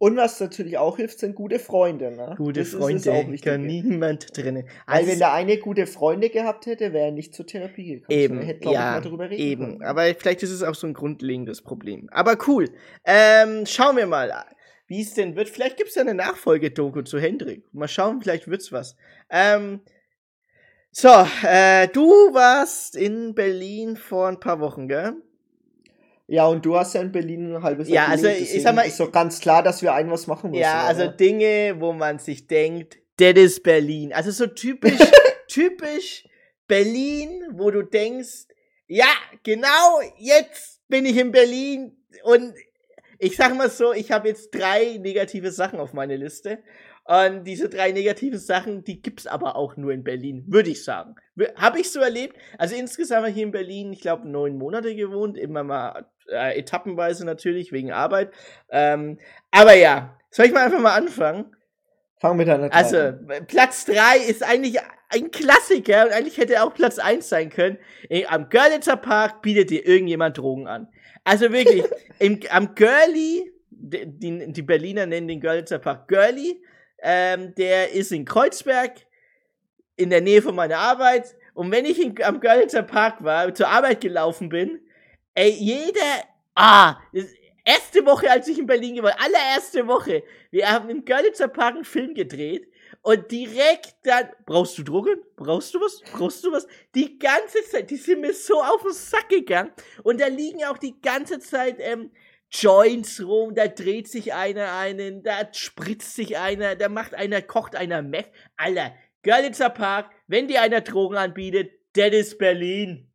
Und was natürlich auch hilft, sind gute Freunde. Ne? Gute Das ist Freunde, es auch wichtig. niemand trennen. Weil Also- wenn der eine gute Freunde gehabt hätte, wäre er nicht zur Therapie gekommen. Eben, hätte, ja, eben. können. Aber vielleicht ist es auch so ein grundlegendes Problem. Aber cool. Ähm, schauen wir mal, wie es denn wird. Vielleicht gibt es ja eine Nachfolgedoku zu Hendrik. Mal schauen, vielleicht wird's was. Ähm, so, äh, du warst in Berlin vor ein paar Wochen, gell? Ja, und du hast ja in Berlin ein halbes Ja, Jahr also gelebt, ich sag mal- ist doch ganz klar, dass wir ein was machen müssen. Ja, also oder? Dinge, wo man sich denkt, das ist Berlin. Also so typisch, typisch Berlin, wo du denkst, ja, genau, jetzt bin ich in Berlin und ich sag mal so, ich habe jetzt drei negative Sachen auf meine Liste. Und diese drei negative Sachen, die gibt's aber auch nur in Berlin, würde ich sagen. Habe ich so erlebt. Also insgesamt habe ich hier in Berlin, ich glaube, neun Monate gewohnt, immer mal äh, etappenweise natürlich, wegen Arbeit. Ähm, aber ja, soll ich mal einfach mal anfangen? Fang mit deiner drei Also, an. Platz 3 ist eigentlich ein Klassiker und eigentlich hätte er auch Platz 1 sein können. Eh, Am Görlitzer Park bietet dir irgendjemand Drogen an. Also wirklich, im, am Görli, die, die, die Berliner nennen den Görlitzer Park Görli, ähm, der ist in Kreuzberg, in der Nähe von meiner Arbeit. Und wenn ich in, am Görlitzer Park war, zur Arbeit gelaufen bin, ey, jeder, ah, erste Woche, als ich in Berlin war, allererste Woche, wir haben im Görlitzer Park einen Film gedreht und direkt dann, brauchst du Drogen? Brauchst du was? Brauchst du was? Die ganze Zeit, die sind mir so auf den Sack gegangen und da liegen auch die ganze Zeit, ähm, Joints rum, da dreht sich einer einen, da spritzt sich einer, da macht einer, kocht einer Meth. Alter, Görlitzer Park, wenn dir einer Drogen anbietet, das ist Berlin.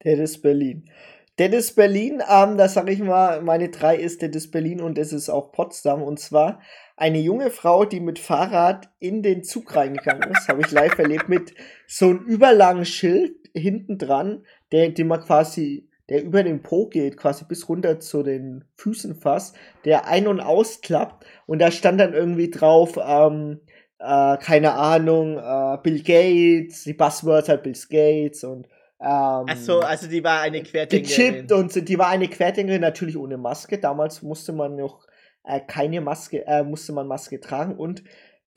Das ist Berlin. Das ist Berlin, ähm, da sage ich mal, meine drei ist das ist Berlin und das ist auch Potsdam. Und zwar eine junge Frau, die mit Fahrrad in den Zug reingegangen ist, habe ich live erlebt, mit so einem überlangen Schild hinten dran, der, den man quasi, der über den Po geht, quasi bis runter zu den Füßen fast, der ein- und ausklappt. Und da stand dann irgendwie drauf, ähm, äh, keine Ahnung, äh, Bill Gates, die Buzzwords halt Bill Gates und ähm, Ach so, also die war eine Querdenkerin. gechippt und die war eine Querdenkerin, natürlich ohne Maske. Damals musste man noch äh, keine Maske, äh, musste man Maske tragen. Und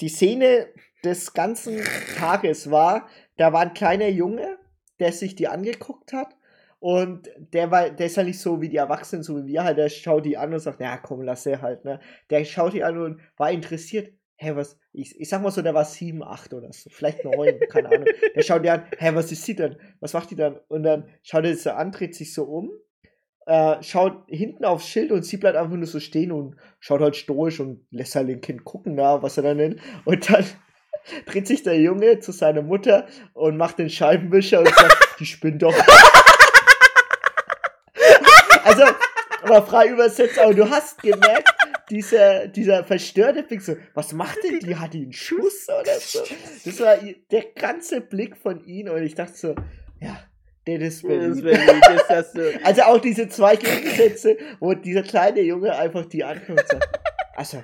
die Szene des ganzen Tages war, da war ein kleiner Junge, der sich die angeguckt hat. Und der war, der ist ja nicht so wie die Erwachsenen, so wie wir halt, der schaut die an und sagt, ja komm, lass er halt, ne? Der schaut die an und war interessiert. Hä, was, ich, ich sag mal so, der war sieben, acht oder so, vielleicht neun, keine Ahnung. Der schaut dir an, hä, was ist sie denn? Was macht die dann? Und dann schaut er so an, dreht sich so um, äh, schaut hinten aufs Schild und sie bleibt einfach nur so stehen und schaut halt stoisch und lässt halt den Kind gucken, da, was er da nennt. Und dann dreht sich der Junge zu seiner Mutter und macht den Scheibenwischer und sagt, die spinnt doch. also, aber frei übersetzt, aber du hast gemerkt, dieser, dieser verstörte Blick, so, was macht denn die? Hat die einen Schuss oder so? Das war der ganze Blick von ihm und ich dachte so, ja, das ist Berlin. Das das du. Also auch diese zwei Gegensätze, wo dieser kleine Junge einfach die ankommt und sagt, also,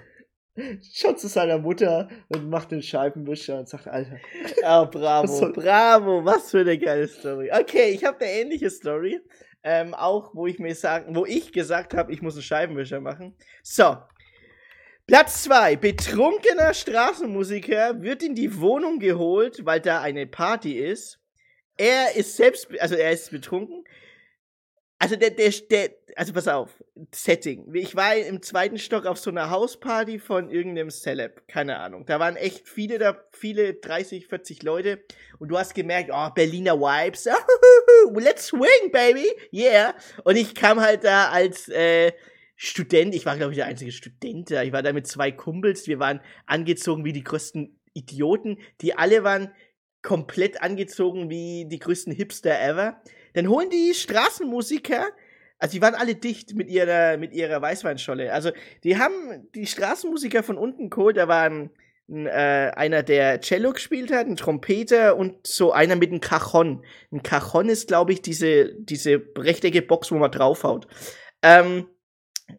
schaut zu seiner Mutter und macht den Scheibenwischer und sagt, Alter. Oh, bravo, bravo, was für eine geile Story. Okay, ich habe eine ähnliche Story. Ähm, auch wo ich mir sagen, wo ich gesagt habe, ich muss einen Scheibenwischer machen. So. Platz 2. Betrunkener Straßenmusiker wird in die Wohnung geholt, weil da eine Party ist. Er ist selbst, also er ist betrunken. Also der, der, der, also pass auf, Setting. Ich war im zweiten Stock auf so einer Hausparty von irgendeinem Celeb, keine Ahnung. Da waren echt viele da, viele 30, 40 Leute und du hast gemerkt, oh, Berliner Vibes, let's swing, baby, yeah. Und ich kam halt da als äh, Student, ich war glaube ich der einzige Student da, ich war da mit zwei Kumpels, wir waren angezogen wie die größten Idioten, die alle waren komplett angezogen wie die größten Hipster ever. Dann holen die Straßenmusiker, also die waren alle dicht mit ihrer, mit ihrer Weißweinscholle. Also die haben die Straßenmusiker von unten geholt, da waren äh, einer, der Cello gespielt hat, ein Trompeter und so einer mit einem Cajon. Ein Cajon ist, glaube ich, diese, diese rechtecke Box, wo man draufhaut. Ähm,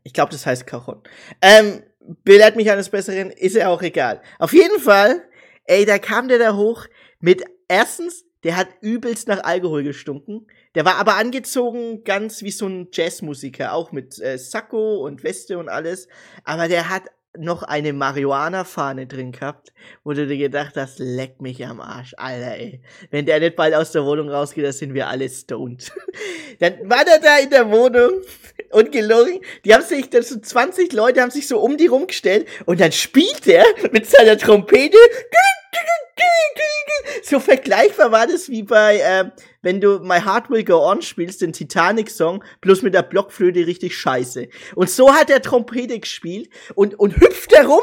Ich glaube, das heißt Cajon. Ähm, belehrt mich eines Besseren, ist ja auch egal. Auf jeden Fall, ey, da kam der da hoch mit erstens, der hat übelst nach Alkohol gestunken. Der war aber angezogen ganz wie so ein Jazzmusiker, auch mit äh, Sakko und Weste und alles. Aber der hat noch eine Marihuana-Fahne drin gehabt, wo du dir gedacht hast, leck mich am Arsch, Alter, ey. Wenn der nicht bald aus der Wohnung rausgeht, dann sind wir alle stoned. dann war der da in der Wohnung und gelungen. Die haben sich, das so 20 Leute haben sich so um die rumgestellt und dann spielt er mit seiner Trompete so vergleichbar war das wie bei, äh, wenn du My Heart Will Go On spielst, den Titanic-Song, plus mit der Blockflöte richtig scheiße. Und so hat er Trompete gespielt und, und hüpft herum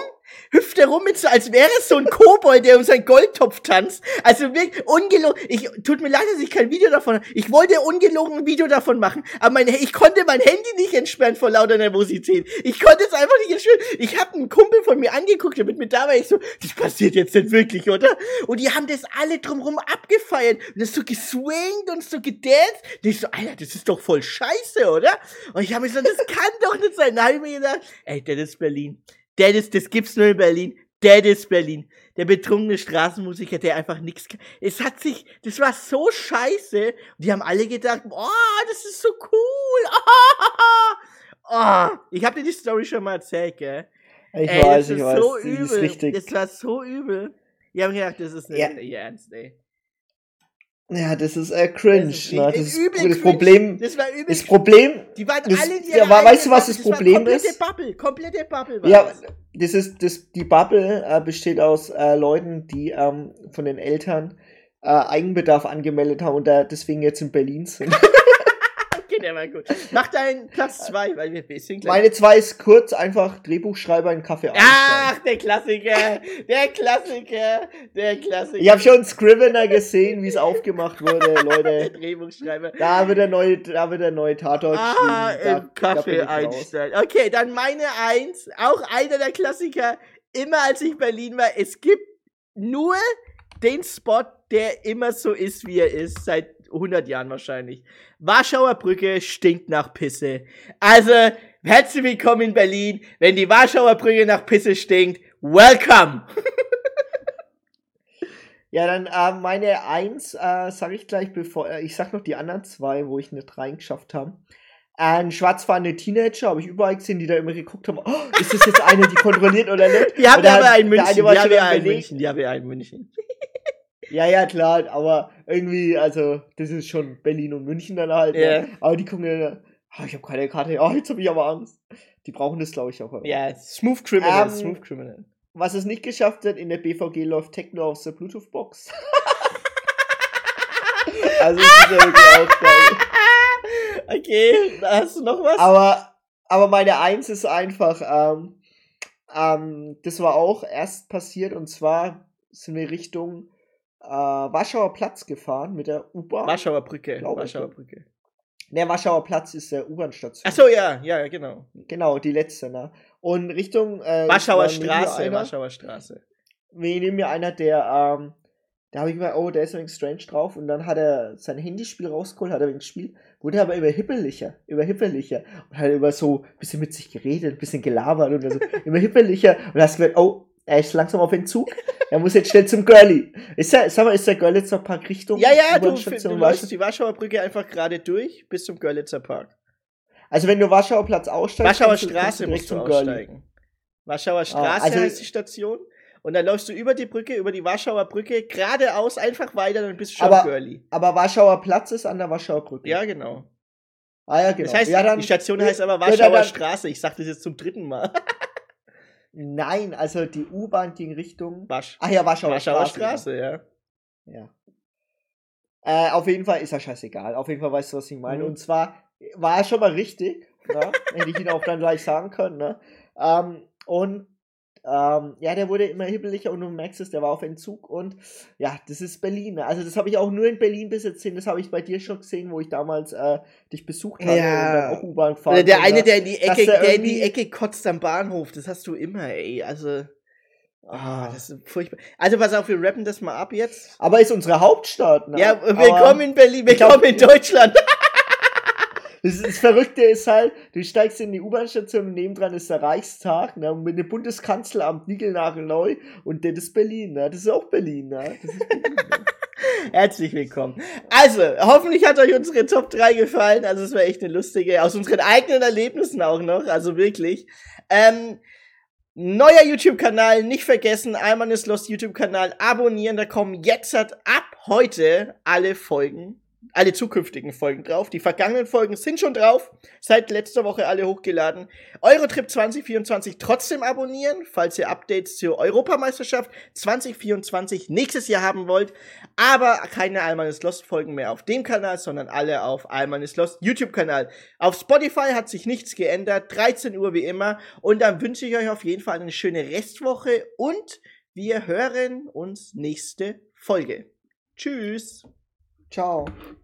hüpft er rum mit so, als wäre es so ein Kobold, der um seinen Goldtopf tanzt. Also wirklich ungelogen. Ich, tut mir leid, dass ich kein Video davon. Ich wollte ungelogen ein Video davon machen, aber mein, ich konnte mein Handy nicht entsperren vor lauter Nervosität. Ich konnte es einfach nicht entsperren. Ich habe einen Kumpel von mir angeguckt, der mit mir da war ich so, das passiert jetzt nicht wirklich, oder? Und die haben das alle drumrum abgefeiert. Und das so geswingt und so gedanced. Und ich so, Alter, das ist doch voll scheiße, oder? Und ich habe mir so, das kann doch nicht sein. Da habe ich mir gedacht, ey, das ist Berlin. Der ist, das gibt's nur in Berlin. Der ist Berlin. Der betrunkene Straßenmusiker, der einfach nichts kann. Es hat sich, das war so scheiße. Und die haben alle gedacht, oh, das ist so cool. Oh, ich habe dir die Story schon mal erzählt, gell? Ich ey, weiß, ich weiß. So übel. Ist richtig. Das war so übel. Die haben gedacht, das ist nicht ja. Ernst, ey. Ja, das ist äh, cringe. Das, ist, ne? das, ist das Problem. Das war übel. Das Problem. Die waren das, alle in ja, Weißt du, was das, das Problem komplette ist? Bubble, komplette Bubble. War ja, das. das ist das. Die Bubble äh, besteht aus äh, Leuten, die ähm, von den Eltern äh, Eigenbedarf angemeldet haben und da deswegen jetzt in Berlin sind. der war gut. Mach deinen Platz 2, weil wir wissen gleich. Meine 2 ist kurz, einfach Drehbuchschreiber in Kaffee Ach, der Klassiker, der Klassiker, der Klassiker. Ich habe schon Scrivener gesehen, wie es aufgemacht wurde, Leute. Drehbuchschreiber. Da wird der neue, da wird der neue Tatort ah, da, im Kaffee einstellen. Okay, dann meine 1, auch einer der Klassiker, immer als ich in Berlin war, es gibt nur den Spot, der immer so ist, wie er ist, seit 100 Jahren wahrscheinlich. Warschauer Brücke stinkt nach Pisse. Also, herzlich willkommen in Berlin. Wenn die Warschauer Brücke nach Pisse stinkt, welcome! ja, dann äh, meine Eins äh, sage ich gleich, bevor äh, ich sag noch die anderen zwei, wo ich nicht reingeschafft habe. Ein schwarzfahrende Teenager habe ich überall gesehen, die da immer geguckt haben, oh, ist das jetzt eine, die kontrolliert oder nicht? Die haben wir aber in München. Die haben wir in München. Die haben wir in München. Ja, ja, klar, aber irgendwie, also, das ist schon Berlin und München dann halt. Yeah. Ne? Aber die gucken dann, oh, ich habe keine Karte, oh, jetzt habe ich aber Angst. Die brauchen das, glaube ich, auch. Ja, Smooth Criminal, ähm, Smooth Criminal. Was es nicht geschafft hat, in der BVG läuft Techno auf der Bluetooth-Box. also, das ist ja wirklich auch geil. Okay, da hast du noch was? Aber, aber meine Eins ist einfach, ähm, ähm, das war auch erst passiert und zwar sind wir Richtung äh, Warschauer Platz gefahren mit der U-Bahn. Warschauer Brücke. Warschauer Brücke. Ne, Warschauer Platz ist der U-Bahn-Station. Achso, ja, ja, genau. Genau, die letzte, ne? Und Richtung. Äh, Warschauer Straße, einer, Warschauer Straße. Wir nehmen mir einer, der, ähm, da habe ich mir, oh, der ist ein wenig strange drauf. Und dann hat er sein Handyspiel rausgeholt, hat er wegen Spiel, wurde aber immer hippeliger, immer hippeliger. Und hat über so ein bisschen mit sich geredet, ein bisschen gelabert und so, immer hippeliger. Und hast gemerkt, oh, er ist langsam auf Entzug. Er muss jetzt schnell zum Girlie. Ist der, sag mal, ist der Görlitzer Park Richtung? Ja, ja, du, du läufst die Warschauer Brücke einfach gerade durch bis zum Görlitzer Park. Also wenn du Warschauer Platz aussteigst, Warschauer Straße du musst du aussteigen. Warschauer ah, Straße ah, also heißt die Station. Und dann läufst du über die Brücke, über die Warschauer Brücke, geradeaus einfach weiter, dann bist du schon aber, Girlie. Aber Warschauer Platz ist an der Warschauer Brücke. Ja, genau. Ah ja, genau. Das heißt, ja, dann, die Station heißt aber Warschauer ja, dann, Straße. Ich sag das jetzt zum dritten Mal. Nein, also die U-Bahn ging Richtung. Wasch. Ach ja, Warschauer, Warschauer Straße. Straße ja. Ja. Äh, auf jeden Fall ist ja scheißegal. Auf jeden Fall weißt du, was ich meine. Mhm. Und zwar war er schon mal richtig. Ne? Hätte ich ihn auch dann gleich sagen können. Ne? Ähm, und ähm, ja, der wurde immer hibbeliger und du merkst es, der war auf Entzug und ja, das ist Berlin. Ne? Also das habe ich auch nur in Berlin bis jetzt gesehen, das habe ich bei dir schon gesehen, wo ich damals äh, dich besucht habe ja. und dann auch U-Bahn gefahren Oder der eine, der in die Ecke, der, in die Ecke kotzt am Bahnhof, das hast du immer, ey. Also. Ah, das ist furchtbar. Also pass auf, wir rappen das mal ab jetzt. Aber ist unsere Hauptstadt, ne? Ja, willkommen in Berlin, willkommen in Deutschland. Das, das, Verrückte ist halt, du steigst in die U-Bahn-Station und nebendran ist der Reichstag, ne, mit dem Bundeskanzleramt Nigelnagelneu und das ist Berlin, ne? Das ist auch Berlin, ne? Das ist Berlin, ne? Herzlich willkommen. Also, hoffentlich hat euch unsere Top 3 gefallen. Also, es war echt eine lustige, aus unseren eigenen Erlebnissen auch noch. Also wirklich. Ähm, neuer YouTube-Kanal, nicht vergessen, Alman ist Lost YouTube-Kanal abonnieren. Da kommen jetzt ab heute alle Folgen alle zukünftigen Folgen drauf. Die vergangenen Folgen sind schon drauf. Seit letzter Woche alle hochgeladen. Eurotrip 2024 trotzdem abonnieren, falls ihr Updates zur Europameisterschaft 2024 nächstes Jahr haben wollt. Aber keine Alman Lost Folgen mehr auf dem Kanal, sondern alle auf Alman Lost YouTube Kanal. Auf Spotify hat sich nichts geändert. 13 Uhr wie immer. Und dann wünsche ich euch auf jeden Fall eine schöne Restwoche und wir hören uns nächste Folge. Tschüss. Ciao.